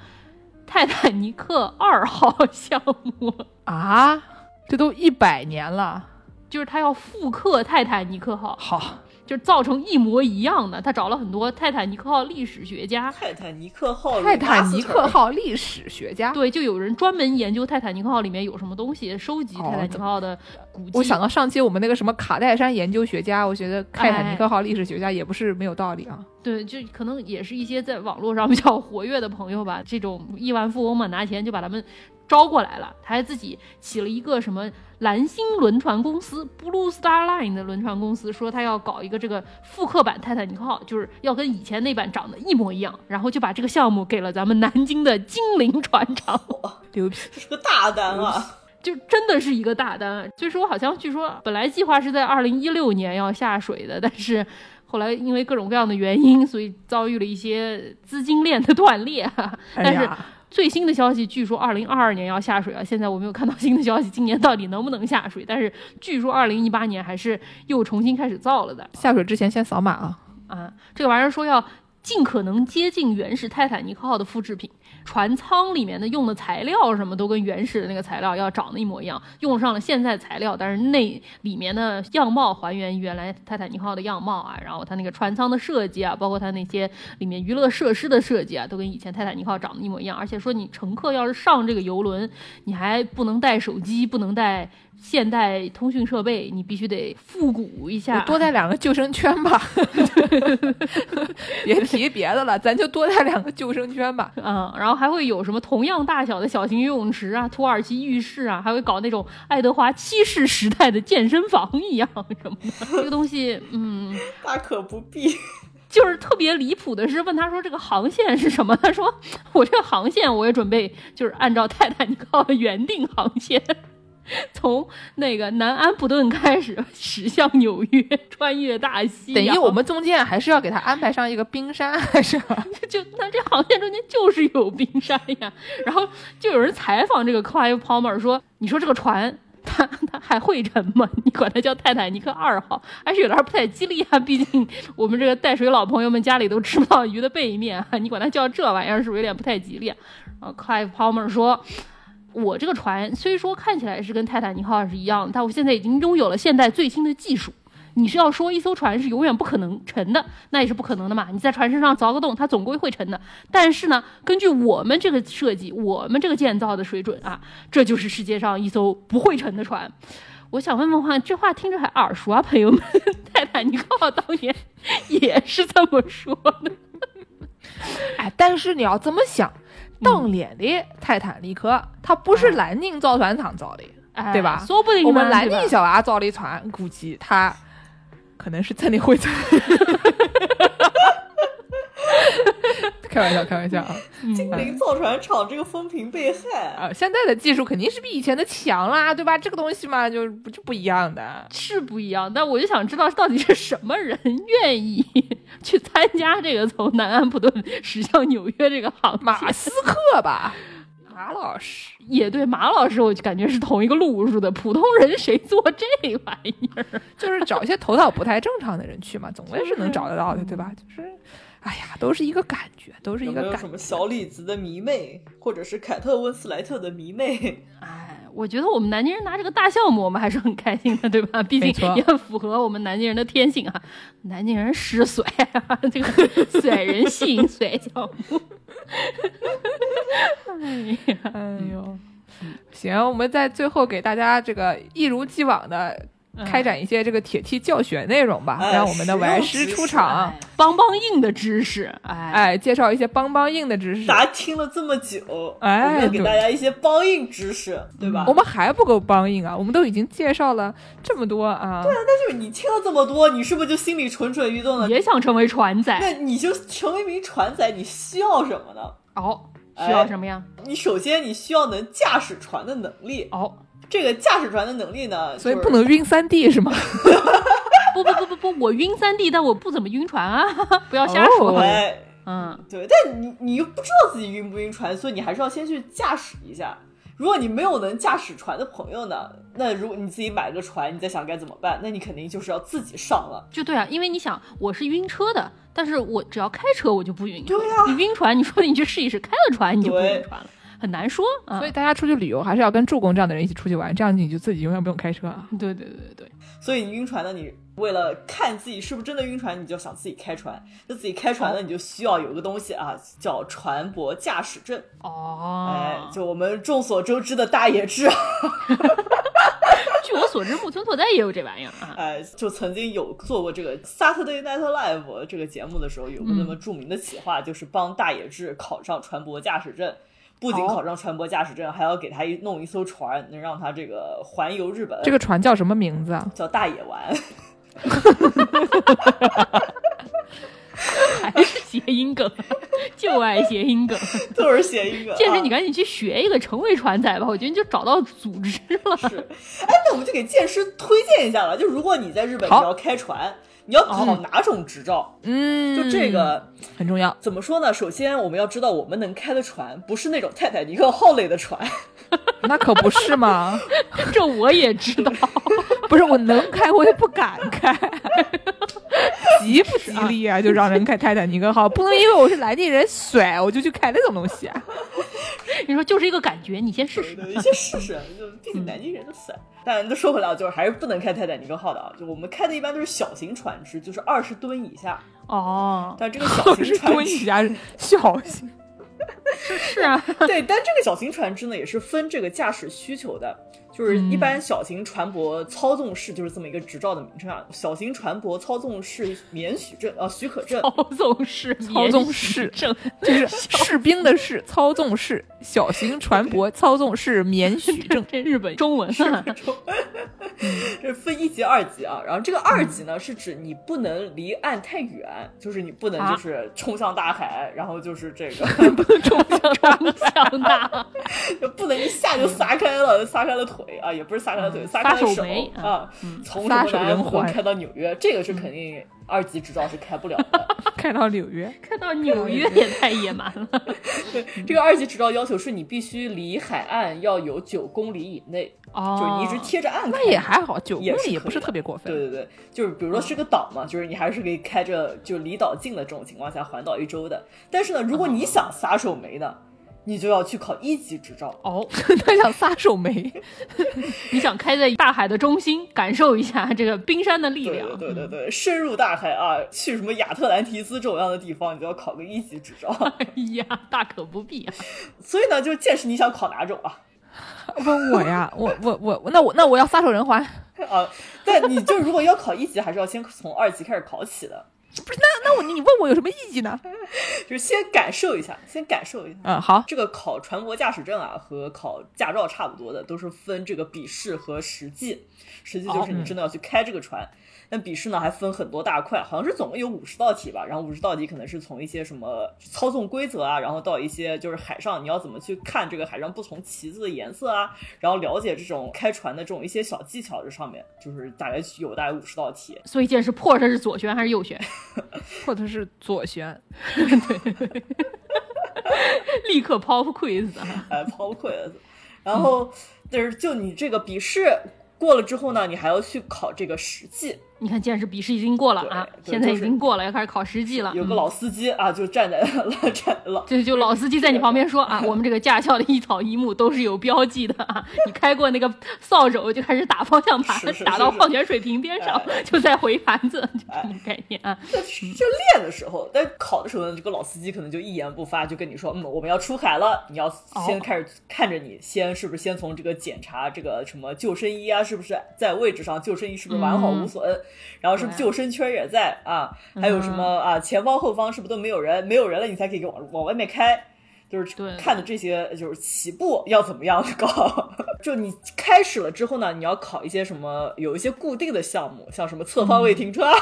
S3: 泰坦尼克二号项目。
S2: 啊，这都一百年了，
S3: 就是他要复刻泰坦尼克号，
S2: 好，
S3: 就是造成一模一样的。他找了很多泰坦尼克号历史学家，
S4: 泰坦尼克号，
S2: 泰坦尼克，号历史学家。
S3: 对，就有人专门研究泰坦尼克号里面有什么东西，收集
S2: 哦
S3: 泰坦尼克号的古迹。
S2: 我想到上期我们那个什么卡戴珊研究学家，我觉得泰坦尼克号历史学家也不是没有道理啊。
S3: 对，就可能也是一些在网络上比较活跃的朋友吧，这种亿万富翁嘛，拿钱就把他们招过来了。他还自己起了一个什么蓝星轮船公司 （Blue Star Line） 的轮船公司，说他要搞一个这个复刻版泰坦尼克号，就是要跟以前那版长得一模一样，然后就把这个项目给了咱们南京的金陵船厂。
S2: 牛逼！
S4: 这是个大单啊！
S3: 就真的是一个大单。据说好像据说本来计划是在二零一六年要下水的，但是后来因为各种各样的原因，所以遭遇了一些资金链的断裂。
S2: 哎
S3: 但是，最新的消息，据说二零二二年要下水啊。现在我没有看到新的消息，今年到底能不能下水？但是据说二零一八年还是又重新开始造了的
S2: 下水之前先扫码啊。
S3: 啊。这个玩意儿说要尽可能接近原始泰坦尼克号的复制品，船舱里面的用的材料什么都跟原始的那个材料要长得一模一样，用上了现在材料，但是那里面的样貌还原原来泰坦尼克号的样貌啊，然后它那个船舱的设计啊，包括它那些里面娱乐设施的设计啊，都跟以前泰坦尼克号长得一模一样。而且说你乘客要是上这个游轮，你还不能带手机，不能带现代通讯设备，你必须得复古一下，
S2: 多带两个救生圈吧，别提别的了，咱就多带两个救生圈吧。
S3: 嗯，然后还会有什么同样大小的小型游泳池啊、土耳其浴室啊，还会搞那种爱德华七世时代的健身房一样什么的。这个东西，嗯，
S4: 大可不必。
S3: 就是特别离谱的是，问他说这个航线是什么？他说我这个航线我也准备就是按照泰坦尼克号的原定航线。从那个南安普顿开始驶向纽约，穿越大西洋。
S2: 等于我们中间还是要给他安排上一个冰山，还是吧？
S3: 就那这航线中间就是有冰山呀。然后就有人采访这个 Clive Palmer 说：“你说这个船。”它它还会沉吗？你管它叫泰坦尼克二号，还是有点不太吉利啊？毕竟我们这个带水老朋友们家里都吃不到鱼的背面啊，你管它叫这玩意儿是不是有点不太吉利啊？然后 Clive Palmer 说。我这个船虽说看起来是跟泰坦尼克号是一样的，但我现在已经拥有了现代最新的技术。你是要说一艘船是永远不可能沉的，那也是不可能的嘛。你在船身上凿个洞，它总归会沉的。但是呢，根据我们这个设计，我们这个建造的水准啊，这就是世界上一艘不会沉的船。我想问问话，这话听着还耳熟啊，朋友们？泰坦尼克号当年也是这么说的。
S2: 哎，但是你要这么想，当年的泰坦尼克，它不是南京造船厂造的，
S3: 哎
S2: 对吧？
S3: 说不定
S2: 我们南
S3: 对吧
S2: 宁小娃造的船，估计他可能是真的会沉。开玩笑，开玩笑啊！
S4: 精灵造船厂这个风评被害，
S2: 啊，现在的技术肯定是比以前的强啦，对吧？这个东西嘛，就不就不一样的。
S3: 是不一样，但我就想知道到底是什么人愿意去参加这个从南安普顿驶向纽约这个航
S2: 马斯克吧，马老师，
S3: 也对，马老师我就感觉是同一个路数的，普通人谁做这玩意儿？
S2: 就是找一些头脑不太正常的人去嘛，总归是能找得到的，对吧？就是，哎呀，都是一个感觉，都是一
S4: 有没有
S2: 个感觉。
S4: 什么小李子的迷妹，或者是凯特温斯莱特的迷妹？
S3: 哎，我觉得我们南京人拿这个大项目，我们还是很开心的，对吧？毕竟也很符合我们南京人的天性啊。南京人湿水啊，这个 甩人性甩项目。哎呀，
S2: 哎呦，行，我们在最后给大家这个一如既往的开展一些这个铁梯教学内容吧，
S4: 哎
S2: 让我们的玩师出场
S3: 哎，邦邦硬的知识，哎，
S2: 哎，介绍一些邦邦硬的知识。
S4: 大家听了这么久，
S2: 哎
S4: 要给大家一些邦硬知识，对吧？
S2: 我们还不够邦硬啊，我们都已经介绍了这么多啊。
S4: 对啊但就是你听了这么多，你是不是就心里蠢蠢欲动了？
S3: 也想成为船仔。
S4: 那你就成为一名船仔，你需要什么呢？
S3: 哦，
S4: 哎
S3: 需要什么呀？
S4: 你首先你需要能驾驶船的能力。
S3: 哦，
S4: 这个驾驶船的能力呢，就是
S2: 所以不能晕三 D 是吗？
S3: 不不不不不，我晕三 D，但我不怎么晕船啊，不要瞎说。
S2: 哦
S4: 哎，
S3: 嗯，
S4: 对，但你你又不知道自己晕不晕船，所以你还是要先去驾驶一下。如果你没有能驾驶船的朋友呢，那如果你自己买个船，你在想该怎么办？那你肯定就是要自己上了。
S3: 就对啊，因为你想，我是晕车的，但是我只要开车我就不晕。
S4: 对呀
S3: 你晕船，你说你去试一试，开了船你就不
S4: 对
S3: 晕船了，很难说啊。
S2: 所以大家出去旅游还是要跟助攻这样的人一起出去玩，这样你就自己永远不用开车啊。
S3: 对对对对对，
S4: 所以你晕船的，你为了看自己是不是真的晕船，你就想自己开船。那自己开船呢，你就需要有个东西啊，叫船舶驾驶证。
S3: 哦，
S4: 哎，就我们众所周知的大野智啊，
S3: 据我所知，木村拓哉也有这玩意儿啊。
S4: 哎，就曾经有做过这个 Saturday Night Live 这个节目的时候，有个那么著名的企划，就是帮大野智考上船舶驾驶证。不仅
S3: 哦
S4: 考上船舶驾驶证，还要给他一弄一艘船，能让他这个环游日本。
S2: 这个船叫什么名字啊？
S4: 叫大野丸，
S3: 还是谐音梗，就爱谐音梗。
S4: 就是谐音梗。
S3: 健身，
S4: 啊
S3: 你赶紧去学一个，成为船仔吧。我觉得你就找到组织了。
S4: 是，哎，那我们就给剑师推荐一下了。就如果你在日本你要开船，你要考哪种执照？
S2: 嗯，
S4: 就这个
S2: 很重要。
S4: 怎么说呢？首先我们要知道，我们能开的船不是那种泰坦尼克号类的船，
S2: 那可不是吗，
S3: 这我也知道。
S2: 不是我能开，我也不敢开，吉不吉利啊？就让人开泰坦尼克号，不能因为我是南京人甩我就去开那种东西啊。
S3: 你说就是一个感觉，你先试试。
S4: 对对，先试试。就毕竟南京人的伞。但都说回来，就是还是不能开泰坦尼克号的啊。就我们开的一般都是小型船只，就是二十吨以下。
S3: 哦，
S4: 但这个小型
S2: 是
S4: 船只，
S2: 小型，
S3: 是啊，
S4: 对，但这个小型船只呢也是分这个驾驶需求的。就是一般小型船舶操纵室就是这么一个执照的名称啊，小型船舶操纵室免许证啊许可证，
S3: 操纵室，
S2: 操纵室
S3: 证，
S2: 就是士兵的士，操纵室，小型船舶操纵室免许 证。
S3: 这日本中文啊，
S4: 这分一级、二级啊。然后这个二级呢，是指你不能离岸太远，就是你不能
S3: 啊。
S4: 就是冲向大海，然后就是这个不能
S3: 冲向大，
S4: 就不能一下就撒开了，撒开了腿啊，也不是撒开了腿，
S3: 嗯
S4: 撒开了
S3: 撒手没
S4: 啊，从什
S2: 撒手
S4: 么南
S2: 人寰
S4: 湖开到纽约，这个是肯定二级执照是开不了的。
S2: 开到纽约，
S3: 开到纽约 也太野蛮了。
S4: 对，这个二级执照要求是你必须离海岸要有九公里以内，
S3: 哦，
S4: 就是你一直贴着岸。
S2: 那也还好，九公里也不是特别过分。
S4: 对对对，就是比如说是个岛嘛，就是你还是可以开着就离岛近的这种情况下环岛一周的。但是呢，如果你想撒手没呢，你就要去考一级执照。
S3: 哦，
S2: 他想撒手没，
S3: 你想开在大海的中心，感受一下这个冰山的力量。
S4: 对对对对，深入大海啊，去什么亚特兰提斯这种样的地方，你就要考个一级执照。
S3: 哎呀，大可不必啊！
S4: 所以呢，就见识你想考哪种啊？
S2: 问我呀，我我我，那我那我要撒手人寰。
S4: 啊，但你就如果要考一级，还是要先从二级开始考起的，
S2: 不是，那那我你问我有什么意义呢？
S4: 就是先感受一下，先感受一下。
S2: 嗯，好，
S4: 这个考船舶驾驶证啊，和考驾照差不多的，都是分这个笔试和实际。实际就是你真的要去开这个船。那笔试呢还分很多大块，好像是总共有五十道题吧。然后五十道题可能是从一些什么操纵规则啊，然后到一些就是海上你要怎么去看这个海上不同旗子的颜色啊，然后了解这种开船的这种一些小技巧这上面，就是大概有大概五十道题。
S3: 所以这是破它是左旋还是右旋？
S2: 破的是左旋，对
S3: 立刻 pop quiz 啊！
S4: 哎，pop quiz。然后，但是就你这个笔试过了之后呢，你还要去考这个实际。
S3: 你看见识笔试已经过了啊，现在已经过了，要开始考实际了。嗯
S4: 有个老司机啊，就站在站老
S3: 就就老司机在你旁边说啊，我们这个驾校的一草一木都是有标记的啊，你开过那个扫帚就开始打方向盘 打到矿泉水瓶边上就在回盘子，就这种概念啊。
S4: 就练的时候，但考的时候呢，这个老司机可能就一言不发，就跟你说，嗯，我们要出海了，你要先开始看着你，先是不是先从这个检查这个什么救生衣啊，是不是在位置上，救生衣是不是完好无损，然后是不是救生圈也在啊，还有什么啊，前方后方是不是都没有人，没有人了你才可以往往外面开。就是看的这些，就是起步要怎么样搞。就你开始了之后呢，你要考一些什么，有一些固定的项目，像什么侧方位停车啊、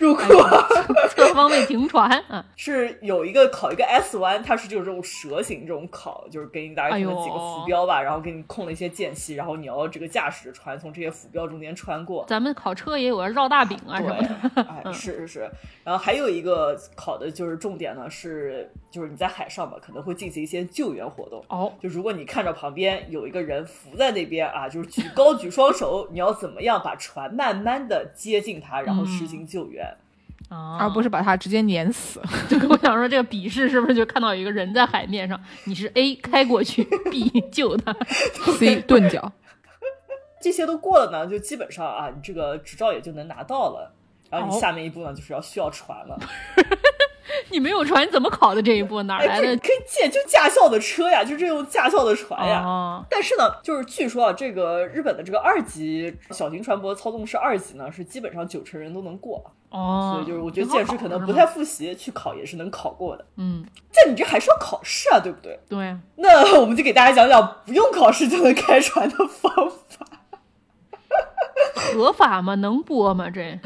S4: 入库啊，
S3: 侧方位停船啊，
S4: 是有一个考一个 S 弯，它是就是这种蛇形这种考，就是给你大概可能几个浮标吧，然后给你空了一些间隙，然后你要这个驾驶着船从这些浮标中间穿过。
S3: 咱们考车也有个绕大饼啊什么的。
S4: 对，哎，是是是，然后还有一个考的就是重点呢，是就是你在海上吧，可能会进行一些救援活动。
S3: 哦，
S4: 就如果你看着旁边有一个人浮在那边啊，就是举高举双手，你要怎么样把船慢慢的接近他，然后实行救援？
S3: 啊，
S2: 而不是把他直接碾死。
S3: 就跟我想说，这个笔试是不是就看到有一个人在海面上，你是 A 开过去，B 救他
S2: ？C 钝角，
S4: 这些都过了呢，就基本上啊，你这个执照也就能拿到了。然后你
S3: 哦
S4: 下面一步呢，就是要需要船了。
S3: 你没有船，你怎么考的这一步？哪
S4: 哎，
S3: 来的？
S4: 这可以借就驾校的车呀，就这种驾校的船呀。
S3: 哦，
S4: 但是呢，就是据说啊，这个日本的这个二级小型船舶操纵是二级呢，是基本上九成人都能过，
S3: 哦，
S4: 所以就是我觉得
S3: 挺好
S4: 见识可能不太复习，去考也是能考过的。
S3: 嗯，
S4: 但你这还是要考试啊，对不对？
S3: 对啊，
S4: 那我们就给大家讲讲不用考试就能开船的方法。
S3: 合法吗？能播吗？这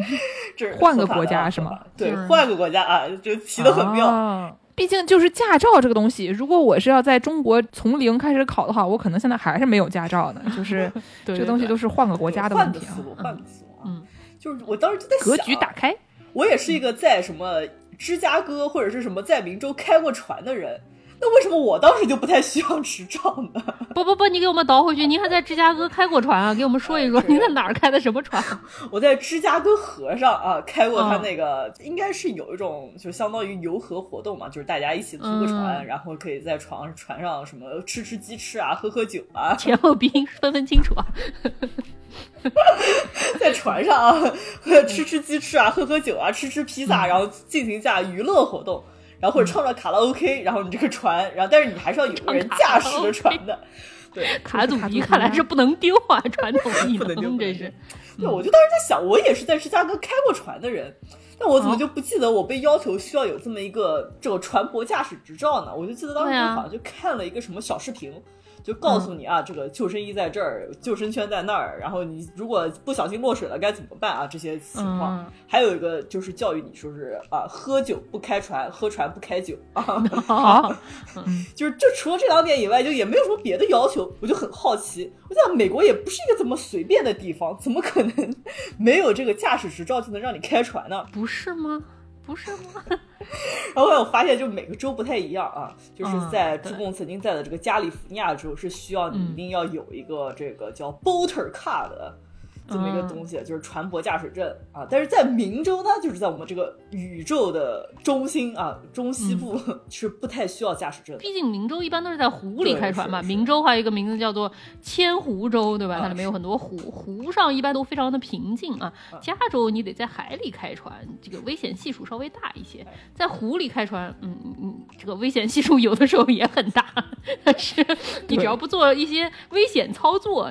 S4: 这
S2: 换个国家是吗？
S4: 对
S3: 就，是
S4: 换个国家啊，就骑得很妙。
S2: 啊毕竟就是驾照这个东西，如果我是要在中国从零开始考的话，我可能现在还是没有驾照呢。就是
S3: 对
S2: 这个东西都是换个国家的问题啊
S4: 换个思。路，换个思路啊。
S3: 嗯，
S4: 就是我当时就在想，
S2: 格局打开，
S4: 我也是一个在什么芝加哥或者是什么在明州开过船的人，那为什么我当时就不太需要执照呢？
S3: 不不不，你给我们倒回去，您还在芝加哥开过船啊？给我们说一说，您在哪儿开的什么船？
S4: 我在芝加哥河上啊开过他
S3: 嗯
S4: 那个，应该是有一种就相当于游河活动嘛，就是大家一起租个船，
S3: 嗯
S4: 然后可以在船船上什么吃吃鸡翅啊，喝喝酒啊，
S3: 前后鼻音分分清楚啊！
S4: 在船上啊吃吃鸡翅啊，喝喝酒啊，吃吃披萨，然后进行一下娱乐活动。然后或者唱着卡拉 OK，然后你这个船，然后但是你还是要有个人驾驶着船的，对，
S3: 卡祖笛
S2: 卡祖笛啊
S3: 看来是不能丢啊，传统 艺
S4: 不能丢，
S3: 是。
S4: 对，我就当时在想，我也是在芝加哥开过船的人，但我怎么
S3: 哦
S4: 就不记得我被要求需要有这么一个这个船舶驾驶执照呢？我就记得当时好像就看了一个什么小视频。就告诉你啊，这个救生衣在这儿，救生圈在那儿，然后你如果不小心落水了该怎么办啊？这些情况，
S3: 嗯
S4: 还有一个就是教育你说是啊，喝酒不开船，喝船不开酒啊。
S2: 好，
S4: 就是就除了这两点以外，就也没有什么别的要求。我就很好奇，我想美国也不是一个怎么随便的地方，怎么可能 没有这个驾驶执照就能让你开船呢？
S3: 不是吗？不是吗？
S4: 然后我发现，就每个州不太一样啊，就是
S3: 嗯
S4: 在
S3: 对
S4: 中共曾经在的这个加利福尼亚州是需要你
S3: 嗯
S4: 一定要有一个这个叫 boater card 的。这么一个
S3: 嗯
S4: 东西，就是船舶驾驶证啊。但是在明州呢，就是在我们这个宇宙的中心啊，中西部、是不太需要驾驶证。
S3: 毕竟明州一般都是在湖里开船嘛。明州还有一个名字叫做千湖州，对吧？
S4: 啊
S3: 它里面有很多湖，湖上一般都非常的平静啊。加州你得在海里开船，这个危险系数稍微大一些。在湖里开船，嗯嗯嗯，这个危险系数有的时候也很大，但是你只要不做一些危险操作，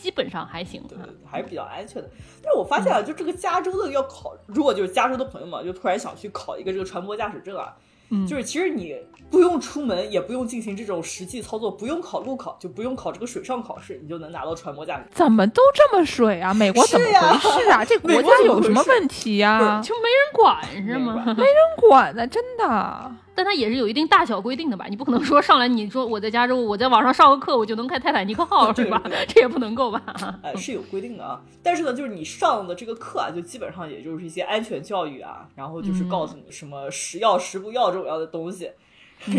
S3: 基本上还行。
S4: 对对对，还是比较安全的。但是我发现啊，就这个加州的要考，如果就是加州的朋友们就突然想去考一个这个船舶驾驶证啊，
S3: 嗯
S4: 就是其实你不用出门，也不用进行这种实际操作，不用考路考，就不用考这个水上考试，你就能拿到船舶驾驶。
S2: 怎么都这么水啊？美国怎么回事啊？这国家有什么问题呀、
S3: 就没人管是吗？
S2: 没人管的，真的。
S3: 但它也是有一定大小规定的吧？你不可能说上来你说我在加州，我在网上上个课，我就能开泰坦尼克号
S4: 对吧？
S3: 这也不能够吧？
S4: 哎，是有规定的啊，但是呢，就是你上的这个课啊，就基本上也就是一些安全教育啊，然后就是告诉你什么食药食不药这种样的东西，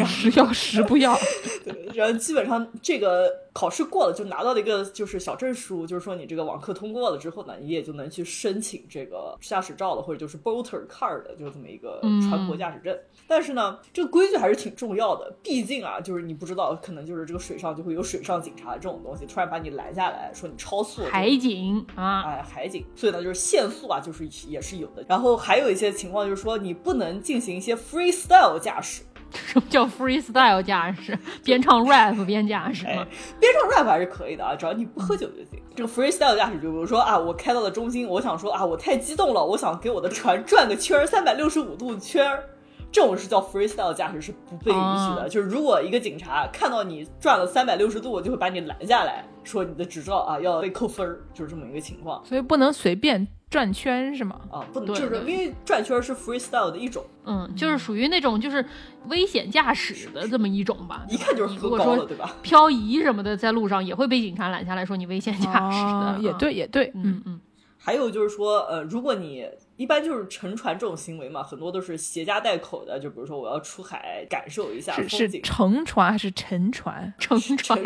S2: 是 要时不要。
S4: 对，然后基本上这个考试过了，就拿到了一个就是小证书，就是说你这个网课通过了之后呢，你也就能去申请这个驾驶照了，或者就是 boater card 的，就这么一个船舶驾驶证。但是呢，这个规矩还是挺重要的，毕竟啊，就是你不知道，可能就是这个水上就会有水上警察这种东西，突然把你拦下来说你超速了，
S3: 海警啊，
S4: 哎，海警，所以呢，就是限速啊，就是也是有的。然后还有一些情况就是说，你不能进行一些 freestyle 驾驶。
S3: 什 么叫 freestyle 驾驶？边唱 rap 边驾驶吗？
S4: 边唱 rap 还是可以的啊，只要你不喝酒就行。这个 freestyle 驾驶，就比如说啊，我开到了中心，我想说啊，我太激动了，我想给我的船转个圈儿，三百六十五度圈儿。这种是叫 freestyle 驾驶，是不被允许的。就是如果一个警察看到你转了三百六十度，就会把你拦下来说你的执照啊要被扣分儿，就是这么一个情况。
S2: 所以不能随便转圈是吗？
S4: 啊，不能，就是因为转圈是 freestyle 的一种。
S3: 嗯，就是属于那种就是危险驾驶的这么一种吧。
S4: 一看就是喝高了，对吧？
S3: 漂移什么的，在路上也会被警察拦下来说你危险驾驶的。
S2: 也对，也对，
S3: 嗯嗯。
S4: 还有就是说，呃，如果你一般就是乘船这种行为嘛，很多都是携家带口的。就比如说，我要出海感受一下风
S2: 景。是乘船还是沉船？
S3: 乘船。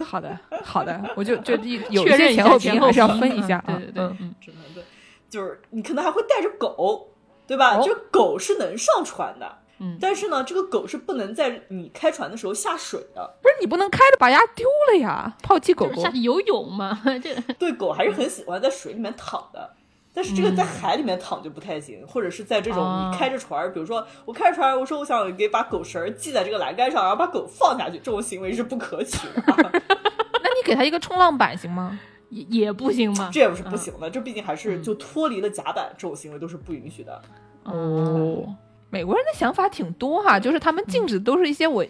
S2: 好的，好的，我就就 有一些前后是要分一下。
S3: 对对对，
S2: 嗯，
S4: 只能对，就是你可能还会带着狗，对吧？就狗是能上船的。
S3: 嗯，
S4: 但是呢，这个狗是不能在你开船的时候下水的。
S2: 不是你不能开着把鸭丢了呀？抛弃狗狗
S3: 下去游泳吗？这
S4: 对狗还是很喜欢在水里面躺的。但是这个在海里面躺就不太行，或者是在这种你开着船，比如说我开着船，我说我想给把狗绳系在这个栏杆上，然后把狗放下去，这种行为是不可取的。
S2: 那你给他一个冲浪板行吗？
S3: 也也不行吗？
S4: 这也不是不行的，这毕竟还是就脱离了甲板，这种行为都是不允许的。
S2: 哦。美国人的想法挺多哈，就是他们禁止都是一些我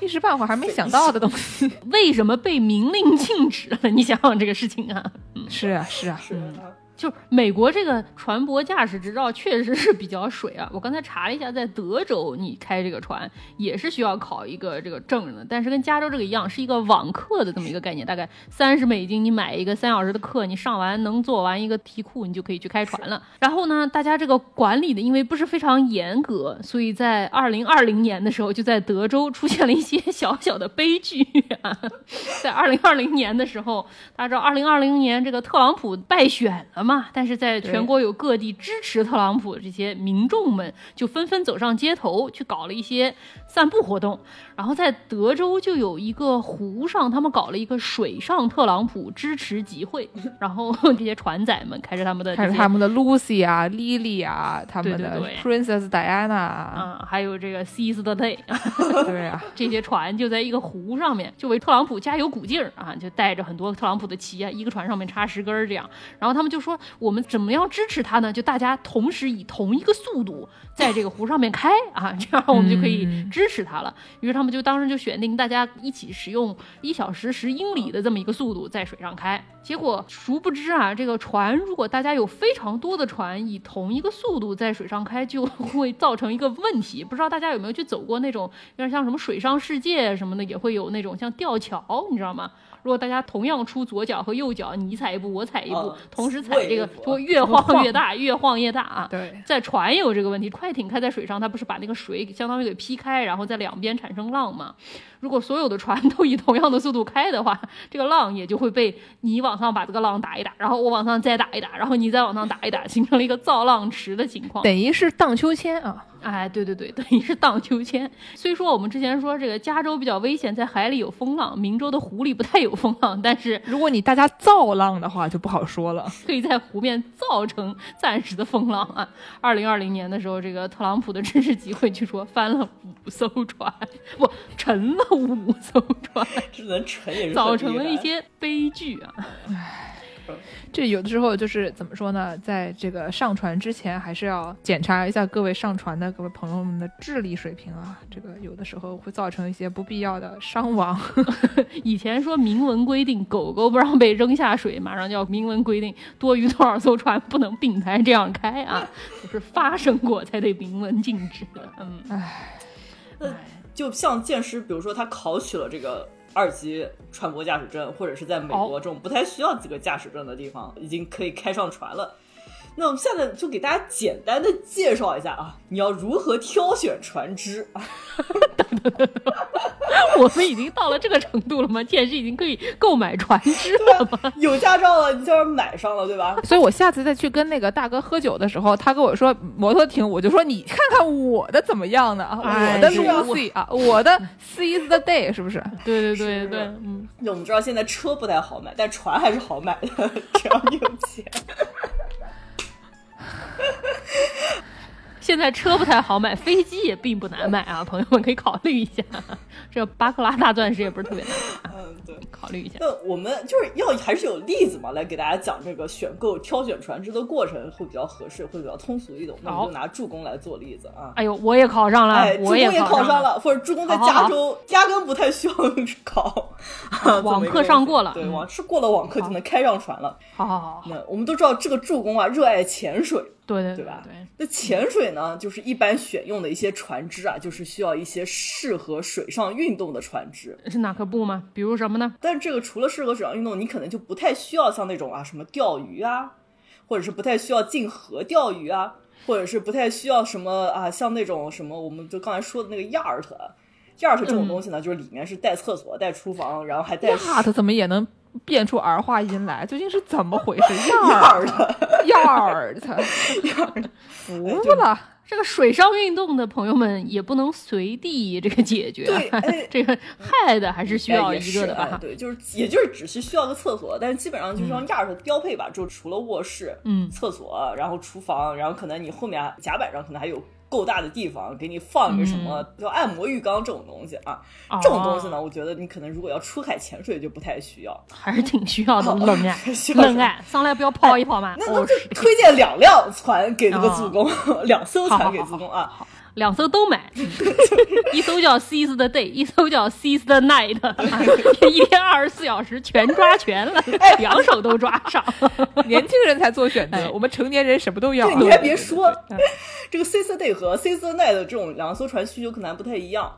S2: 一时半会儿还没想到的东西。
S3: 为什么被明令禁止了？你想想这个事情啊。
S2: 是啊，是啊，
S4: 是啊。
S3: 就美国这个船舶驾驶执照确实是比较水啊！我刚才查了一下，在德州你开这个船也是需要考一个这个证的，但是跟加州这个一样，是一个网课的这么一个概念，大概三十美金，你买一个三小时的课，你上完能做完一个题库，你就可以去开船了。然后呢，大家这个管理的因为不是非常严格，所以在二零二零年的时候，就在德州出现了一些小小的悲剧啊！在二零二零年的时候，大家知道二零二零年这个特朗普败选了。但是在全国有各地支持特朗普的这些民众们就纷纷走上街头去搞了一些散步活动，然后在德州就有一个湖上，他们搞了一个水上特朗普支持集会，然后 这些船仔们开着他们的，
S2: 开着他们的 Lucy 啊，Lily 啊，他们的 Princess Diana
S3: 啊，还有这个 Seize the Day，
S2: 对啊，
S3: 这些船就在一个湖上面，就为特朗普加油鼓劲儿啊，就带着很多特朗普的旗啊，一个船上面插十根儿这样，然后他们就说。我们怎么样支持他呢？就大家同时以同一个速度在这个湖上面开啊，这样我们就可以支持他了。于是他们就当时就选定大家一起使用一小时十英里的这么一个速度在水上开。结果殊不知啊，这个船如果大家有非常多的船以同一个速度在水上开，就会造成一个问题。不知道大家有没有去走过那种有点像什么水上世界什么的，也会有那种像吊桥，你知道吗？如果大家同样出左脚和右脚，你踩一步，我踩一步，同时踩这个，就会越晃 越大，越晃越大啊！
S2: 对，
S3: 在船也有这个问题，快艇开在水上，它不是把那个水相当于给劈开，然后在两边产生浪吗？如果所有的船都以同样的速度开的话，这个浪也就会被你往上把这个浪打一打，然后我往上再打一打，然后你再往上打一打，形成了一个造浪池的情况，
S2: 等于是荡秋千啊！
S3: 哎，对对对，等于是荡秋千。虽说我们之前说这个加州比较危险，在海里有风浪，明州的湖里不太有风浪，但是
S2: 如果你大家造浪的话，就不好说了，
S3: 可以在湖面造成暂时的风浪啊。二零二零年的时候，这个特朗普的支持集会据说翻了五艘船，不沉了。五艘船，
S4: 只能沉也是
S3: 造成了一些悲剧啊！
S2: 唉，这有的时候就是怎么说呢？在这个上船之前，还是要检查一下各位上船的各位朋友们的智力水平啊！这个有的时候会造成一些不必要的伤亡。
S3: 以前说明文规定狗狗不让被扔下水，马上就要明文规定多余多少艘船不能并排这样开啊！就是发生过才得明文禁止的。嗯，
S2: 唉，
S4: 唉。就像剑师，比如说他考取了这个二级船舶驾驶证，或者是在美国这种不太需要几个驾驶证的地方，已经可以开上船了。那我们现在就给大家简单的介绍一下啊，你要如何挑选船只啊？
S3: 我们已经到了这个程度了吗？现在是已经可以购买船只了吗？
S4: 有驾照了，你就是买上了，对吧？
S2: 所以我下次再去跟那个大哥喝酒的时候，他跟我说摩托艇，我就说你看看我的怎么样呢？啊，
S3: 哎
S2: 我的 Lucy 啊，我的 Seize the Day 是不是？
S3: 对对对
S4: 是
S3: 对，嗯，
S4: 那我们知道现在车不太好买，但船还是好买的，只要你有钱。
S3: 现在车不太好买，飞机也并不难买啊，朋友们可以考虑一下。这巴克拉大钻石也不是特别难买，
S4: 嗯，对。
S3: 考虑一下。
S4: 那我们就是要还是有例子嘛，来给大家讲这个选购、挑选船只的过程会比较合适，会比较通俗易懂。那我们就拿助攻来做例子啊。
S3: 哎呦，我也考上了，
S4: 哎，助
S3: 我
S4: 攻也
S3: 考
S4: 上
S3: 了。
S4: 或者助攻在加州压根不太需要考，啊
S3: 网课上过了
S4: 对，
S3: 嗯
S4: 网是过了网课就能开上船了。
S3: 好好好好，
S4: 那我们都知道这个助攻啊，热爱潜水，
S3: 对对
S4: 对吧
S3: 对，
S4: 那潜水呢，就是一般选用的一些船只啊，就是需要一些适合水上运动的船只。
S3: 是哪个部吗？比如什么呢？
S4: 但是这个除了适合水上运动，你可能就不太需要像那种啊什么钓鱼啊，或者是不太需要进河钓鱼啊，或者是不太需要什么啊像那种什么，我们就刚才说的那个 yacht。yacht 这种东西呢，就是里面是带厕所、带厨房，然后还带
S2: 亚特怎么也能变出儿化音来？究竟是怎么回事？亚
S4: yacht
S2: 尔亚尔特，服了。
S3: 这个水上运动的朋友们也不能随地这个解决，
S4: 对哎
S3: 这个 head 还是需要一个的吧？
S4: 哎对，就是也就是只是需要个厕所，但是基本上就是像亚的标配吧，就除了卧室、
S3: 嗯
S4: 厕所，然后厨房，然后可能你后面甲板上可能还有够大的地方给你放一个什么叫按摩浴缸这种东西啊。
S3: 哦
S4: 这种东西呢，我觉得你可能如果要出海潜水就不太需要。
S3: 还是挺需要的。
S4: 哦
S3: 冷爱
S4: 需要，
S3: 冷爱，上来不要泡一泡吗？
S4: 那那
S3: 哦，
S4: 就是推荐两辆船给这个
S3: 哦
S4: 助攻，两艘船给
S3: 好好好
S4: 助攻啊。
S3: 两艘都买，嗯 一艘叫 Seize the Day，一艘叫 Seize the Night，一天二十四小时全抓全了，
S4: 哎
S3: 两手都抓上。
S2: 年轻人才做选择，
S3: 哎
S2: 我们成年人什么都要。
S4: 对，你还别说，这个 Caesar Day 和 Caesar Night 这种两艘船需求可能还不太一样。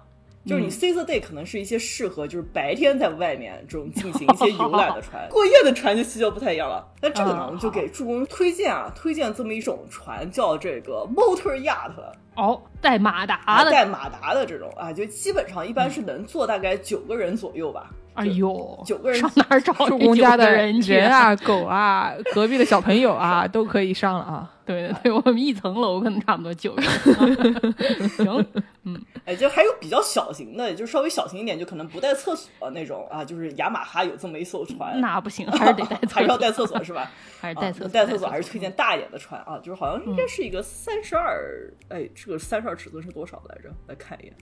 S4: 就是你 Caesar Day 可能是一些适合就是白天在外面这种进行一些游览的 船，过夜的船就需求不太一样了。那这个呢，
S3: 嗯
S4: 我们就给助攻推荐啊，推荐这么一种船，叫这个 Motor Yacht，
S3: 哦，带马达的，
S4: 啊带马达的这种啊，就基本上一般是能坐大概九个人左右吧。
S3: 哎呦，
S4: 九个人
S3: 上哪儿找
S2: 助
S3: 这九个
S2: 攻家的
S3: 人去
S2: 人？啊、狗啊、隔壁的小朋友啊，都可以上了啊。
S3: 对对对，我们一层楼可能差不多九个人。行，嗯
S4: 哎，就还有比较小型的，就稍微小型一点，就可能不带厕所那种啊，就是雅马哈有这么一艘船，
S3: 那不行，还是得带
S4: 还是要，带厕所是吧？啊
S3: 还是带厕所，
S4: 带厕所还是推荐大一点的船啊，就是好像应该是一个三十二，哎，这个三十二尺寸是多少来着？来看一眼，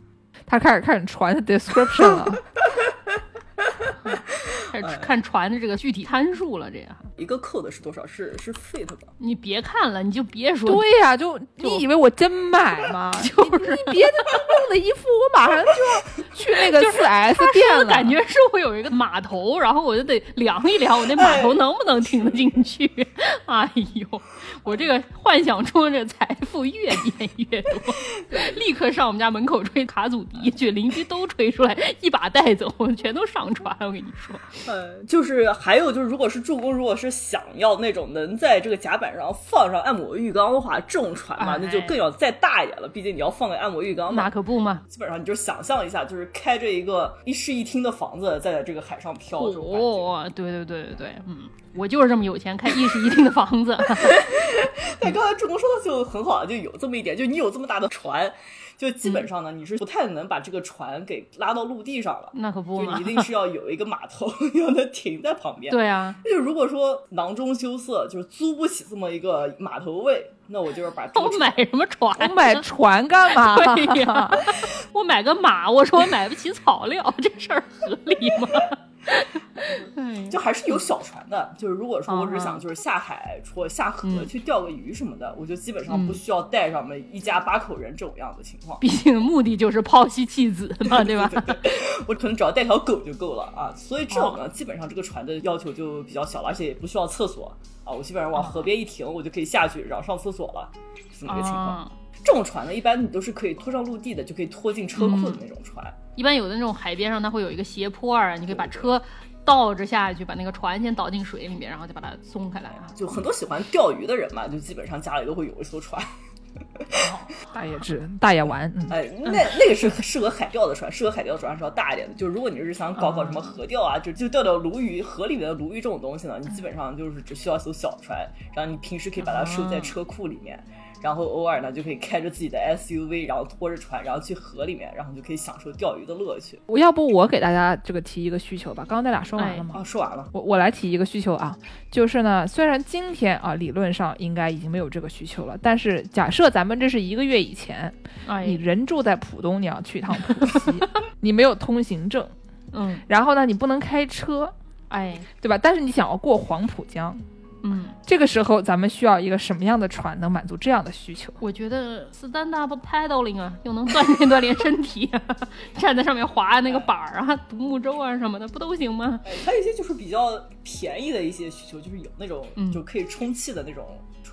S2: 他开始看船的 description 了，
S3: 看船的这个具体参数了。这样，
S4: 一个扣的是多少？是是 feet 吧？
S3: 你别看了，你就别说
S2: 对呀、就你以为我真买吗？就是你别他妈弄的一副我马上就要去那个四 S 店了，
S3: 的感觉是我有一个码头，然后我就得量一量我那码头 能不能停得进去。哎呦，我这个幻想中的这财富越变越多，立刻上我们家门口吹卡祖笛去，邻居都吹出来，一把带走，全都上船。我跟你说，
S4: 呃，就是还有就是，如果是助攻，如果是想要那种能在这个甲板上放上按摩浴缸的话，这种船嘛，
S3: 哎
S4: 那就更要再大一点了，毕竟你要放个按摩浴缸嘛
S3: 那。可不嘛。
S4: 基本上你就想象一下，就是开着一个一室一厅的房子在这个海上飘，这种感觉。
S3: 哦，对对对对对，嗯，我就是这么有钱，开一室一厅的房子。
S4: 但刚才助攻说的就很好啊，就有这么一点，就你有这么大的船，就基本上呢，你是不太能把这个船给拉到陆地上了。
S3: 那可不
S4: 就你一。定是要有一个码头，要能停在旁边。，
S3: 对啊，
S4: 就如果说囊中羞涩，就是租不起这么一个码头位，那我就是把这个
S3: 我买什么船？
S2: 我买船干嘛？
S3: 对呀，我买个马，我说我买不起草料，这事儿合理吗？哎
S4: 就还是有小船的，就是如果说我只想就是下海或下河
S3: 嗯。
S4: 去钓个鱼什么的，我就基本上不需要带上我们一家八口人这种样的情况。
S3: 毕竟目的就是抛妻弃子嘛，对吧？
S4: 我可能只要带条狗就够了啊，所以这种呢，
S3: 哦。
S4: 基本上这个船的要求就比较小了，而且也不需要厕所。啊，我基本上往
S3: 哦
S4: 河边一停，我就可以下去，然后上厕所了，是这么一个情况。
S3: 啊，
S4: 这种船呢，一般你都是可以拖上陆地的，就可以拖进车库的那种船。
S3: 一般有的那种海边上，它会有一个斜坡儿，你可以把车倒着下去，把那个船先倒进水里面，然后再把它松开来啊。
S4: 就很多喜欢钓鱼的人嘛，就基本上家里都会有一艘船。
S2: 大野智、大野丸，嗯，
S4: 哎，那那个是适合海钓的船，适合海钓的船是要大一点的。就是如果你是想搞搞什么河钓啊，就就钓钓鲈鱼，河里面的鲈鱼这种东西呢，你基本上就是只需要一艘小船，然后你平时可以把它收在车库里面。然后偶尔呢，就可以开着自己的 SUV，然后拖着船，然后去河里面，然后就可以享受钓鱼的乐趣。
S2: 我要不我给大家这个提一个需求吧，刚刚那俩说完了吗？
S4: 啊，说完了。
S2: 我我来提一个需求啊，就是呢，虽然今天啊理论上应该已经没有这个需求了，但是假设咱们这是一个月以前，
S3: 哎
S2: 你人住在浦东，你要去一趟浦西，你没有通行证，
S3: 嗯，
S2: 然后呢你不能开车，
S3: 哎，
S2: 对吧？但是你想要过黄浦江，
S3: 嗯，
S2: 这个时候咱们需要一个什么样的船能满足这样的需求？
S3: 我觉得 stand up paddling 啊，又能锻炼锻炼身体、啊，站在上面划那个板儿啊，独木舟啊什么的，不都行吗？
S4: 哎，还有一些就是比较便宜的一些需求，就是有那种
S3: 嗯
S4: 就可以充气的那种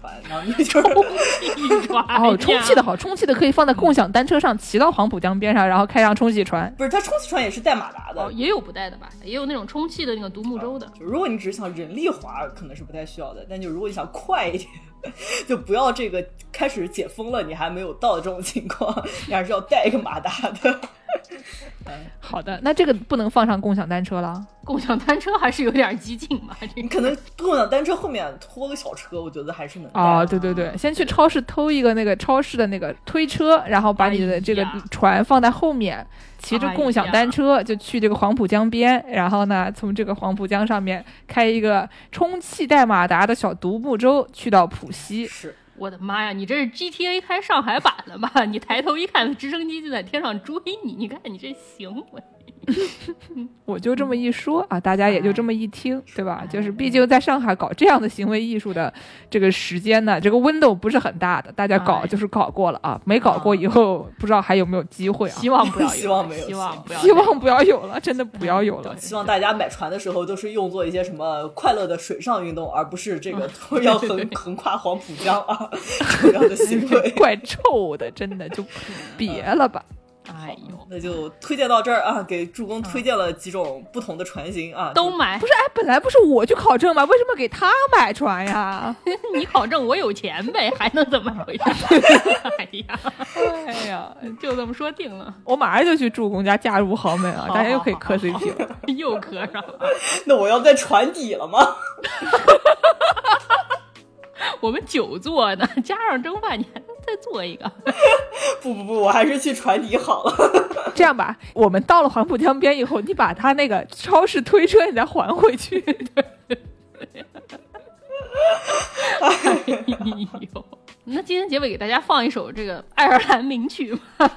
S4: 船，然后你就是
S2: 哦，充气的好，充气的可以放在共享单车上，骑到黄浦江边上，然后开上充气船。
S4: 不是它充气船也是带马达的
S3: 哦，，也有不带的吧，也有那种充气的那个独木舟的。
S4: 就如果你只是想人力滑，可能是不太需要的。但就如果你想快一点，就不要这个开始解封了，你还没有到的这种情况，你还是要带一个马达的。
S2: 好的，那这个不能放上共享单车了。
S3: 共享单车还是有点激进吧，这
S4: 可能共享单车后面拖个小车，我觉得还是能带的。
S2: 哦，对对对，先去超市偷一个那个超市的那个推车，然后把你的这个船放在后面，骑着
S3: 哎
S2: 共享单车就去这个黄浦江边，然后呢，从这个黄浦江上面开一个充气带马达的小独木舟去到浦西。
S4: 是
S3: 我的妈呀，你这是 GTA 开上海版了吧？你抬头一看，直升机就在天上追你，你看你这行为。
S2: 我就这么一说啊，大家也就这么一听，对吧？就是毕竟在上海搞这样的行为艺术的这个时间呢，这个 window 不是很大的，大家搞
S3: 哎
S2: 就是搞过了啊，没搞过以后不知道还有没有机会啊。
S3: 希望不要有，
S4: 希望没有
S3: 希望不要有，
S2: 希望不要有了，真的不要有了。
S4: 希望大家买船的时候都是用作一些什么快乐的水上运动，而不是这个要横 横跨黄浦江啊这样的行为。
S2: 怪臭的，真的就别了吧。
S3: 哎呦，
S4: 那就推荐到这儿啊，给助攻推荐了几种不同的船型啊，
S3: 都买
S2: 不。是，哎，本来不是我去考证吗？为什么给他买船呀？
S3: 你考证我有钱呗，还能怎么回事？哎呀，
S2: 哎呀，
S3: 就这么说定了，
S2: 我马上就去助攻家嫁入豪门啊，大家又可以磕 CP 了。
S3: 又磕上了。
S4: 那我要在船底了吗？
S3: 我们久坐呢，加上蒸饭，你还做一个？
S4: 不不不，我还是去船底好了。
S2: 这样吧，我们到了黄浦江边以后，你把他那个超市推车你再还回去。
S3: 哎呦，那今天结尾给大家放一首这个爱尔兰名曲吧。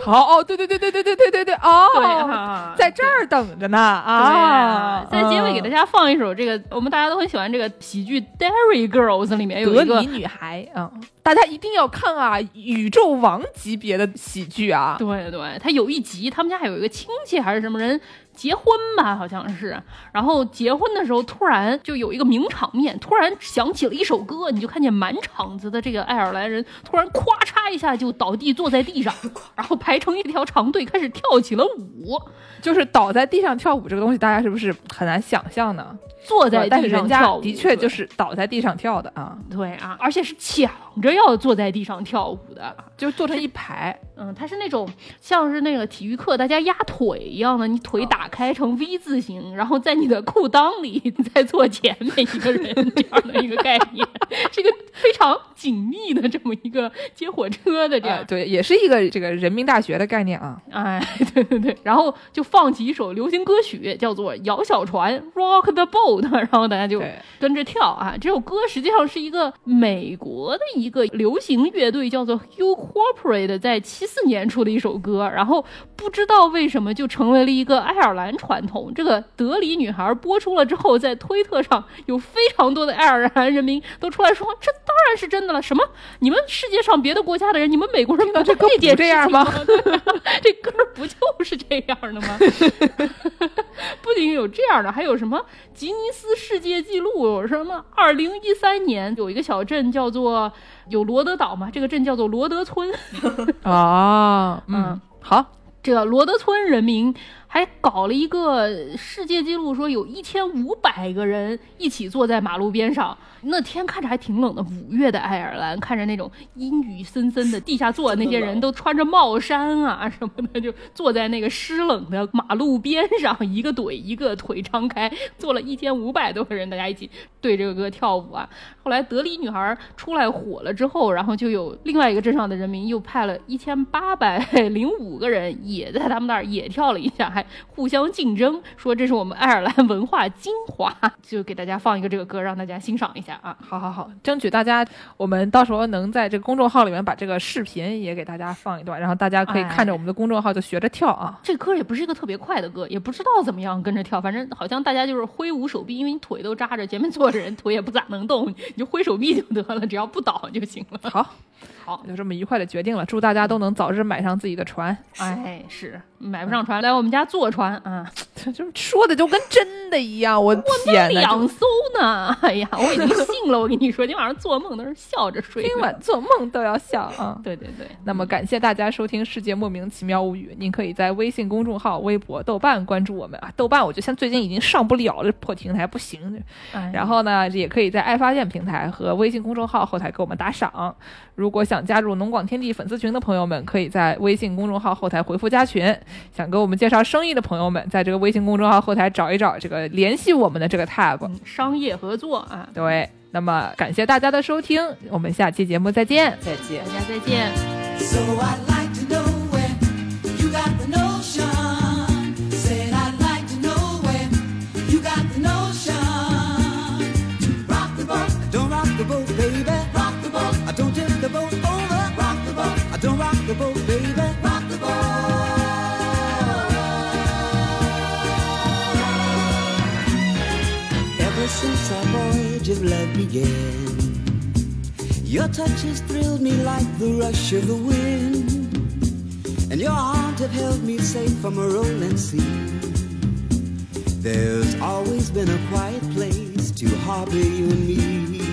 S2: 好哦，对对对对对对对对对哦，在这儿等着呢
S3: 对
S2: 啊！
S3: 在结尾给大家放一首这个，我们大家都很喜欢这个喜剧《Dairy Girls》里面有一个
S2: 里女孩啊、嗯大家一定要看啊！宇宙王级别的喜剧啊！
S3: 对对，他有一集，他们家还有一个亲戚还是什么人结婚吧，好像是。然后结婚的时候，突然就有一个名场面，突然响起了一首歌，你就看见满场子的这个爱尔兰人突然咵嚓一下就倒地坐在地上，然后排成一条长队开始跳起了舞，
S2: 就是倒在地上跳舞这个东西，大家是不是很难想象呢？
S3: 坐在地上跳舞。
S2: 家的确就是倒在地上跳的啊，
S3: 对啊，而且是抢着要坐在地上跳舞的。
S2: 就做成一排。
S3: 嗯，它是那种像是那个体育课大家压腿一样的，你腿打开成 V 字形，然后在你的裤裆里再坐前面一个人这样的一个概念，是一个非常紧密的这么一个接火车的这样
S2: 呃，。对，也是一个这个人民大学的概念啊。
S3: 哎，对对对，然后就放起一首流行歌曲，叫做《摇小船》（Rock the Boat），然后大家就跟着跳啊。这首歌实际上是一个美国的一个流行乐队，叫做 Hugh Corporate，在七四年出的一首歌，然后不知道为什么就成为了一个爱尔兰传统。这个德里女孩播出了之后，在推特上有非常多的爱尔兰人民都出来说，这当然是真的了。什么？你们世界上别的国家的人，你们美国人不
S2: 这歌
S3: 会点
S2: 不这样吗
S3: 这歌不就是这样的吗？不仅有这样的，还有什么吉尼斯世界纪录？有什么？二零一三年有一个小镇叫做有罗德岛嘛，这个镇叫做罗德村。
S2: 啊，嗯
S3: 嗯，
S2: 好，
S3: 这个罗德村人民还搞了一个世界纪录，说有一千五百个人一起坐在马路边上。那天看着还挺冷的，五月的爱尔兰，看着那种阴雨森森的，地下坐的那些人 都穿着帽衫啊什么的，就坐在那个湿冷的马路边上，一个怼一个，腿张开，坐了一千五百多个人，大家一起对这个歌跳舞啊。后来德里女孩出来火了之后，然后就有另外一个镇上的人民又派了一千八百零五个人也在他们那儿也跳了一下，还互相竞争，说这是我们爱尔兰文化精华，就给大家放一个这个歌，让大家欣赏一下啊。
S2: 好好好，争取大家，我们到时候能在这个公众号里面把这个视频也给大家放一段，然后大家可以看着我们的公众号就学着跳啊。
S3: 这歌也不是一个特别快的歌，也不知道怎么样跟着跳，反正好像大家就是挥舞手臂，因为你腿都扎着，前面坐着人腿也不咋能动，你就挥手臂就得了，只要不倒就行了。
S2: 好，
S3: 好，
S2: 就这么愉快的决定了，祝大家都能早日买上自己的船。
S3: 哎，是买不上船，来我们家坐船啊！
S2: 这 就说的就跟真的一样，我天哪！
S3: 两艘呢！哎呀，我已经信了。我跟你说，今晚上做梦都是笑着睡，
S2: 今晚做梦都要笑啊！
S3: 对对对。
S2: 那么感谢大家收听《世界莫名其妙物语》，您可以在微信公众号、微博、豆瓣关注我们啊。豆瓣我觉得现在最近已经上不了了，破平台不行。然后呢，也可以在爱发电平台和微信公众号后台给我们打赏。如果想加入农广天地粉丝群的朋友们，可以在微信公众号后台回复加群。想给我们介绍生意的朋友们，在这个微信公众号后台找一找这个联系我们的这个 tab，
S3: 商业合作啊。
S2: 对，那么感谢大家的收听，我们下期节目再见，
S4: 再见，
S3: 大家再见。
S5: So I'd like
S6: don't rock the boat, baby.
S5: rock the boat.
S6: Ever since our voyage of love began, your touch has thrilled me like the rush of the wind, and your arms have held me safe from a rolling sea. There's always been a quiet place to harbor you and me.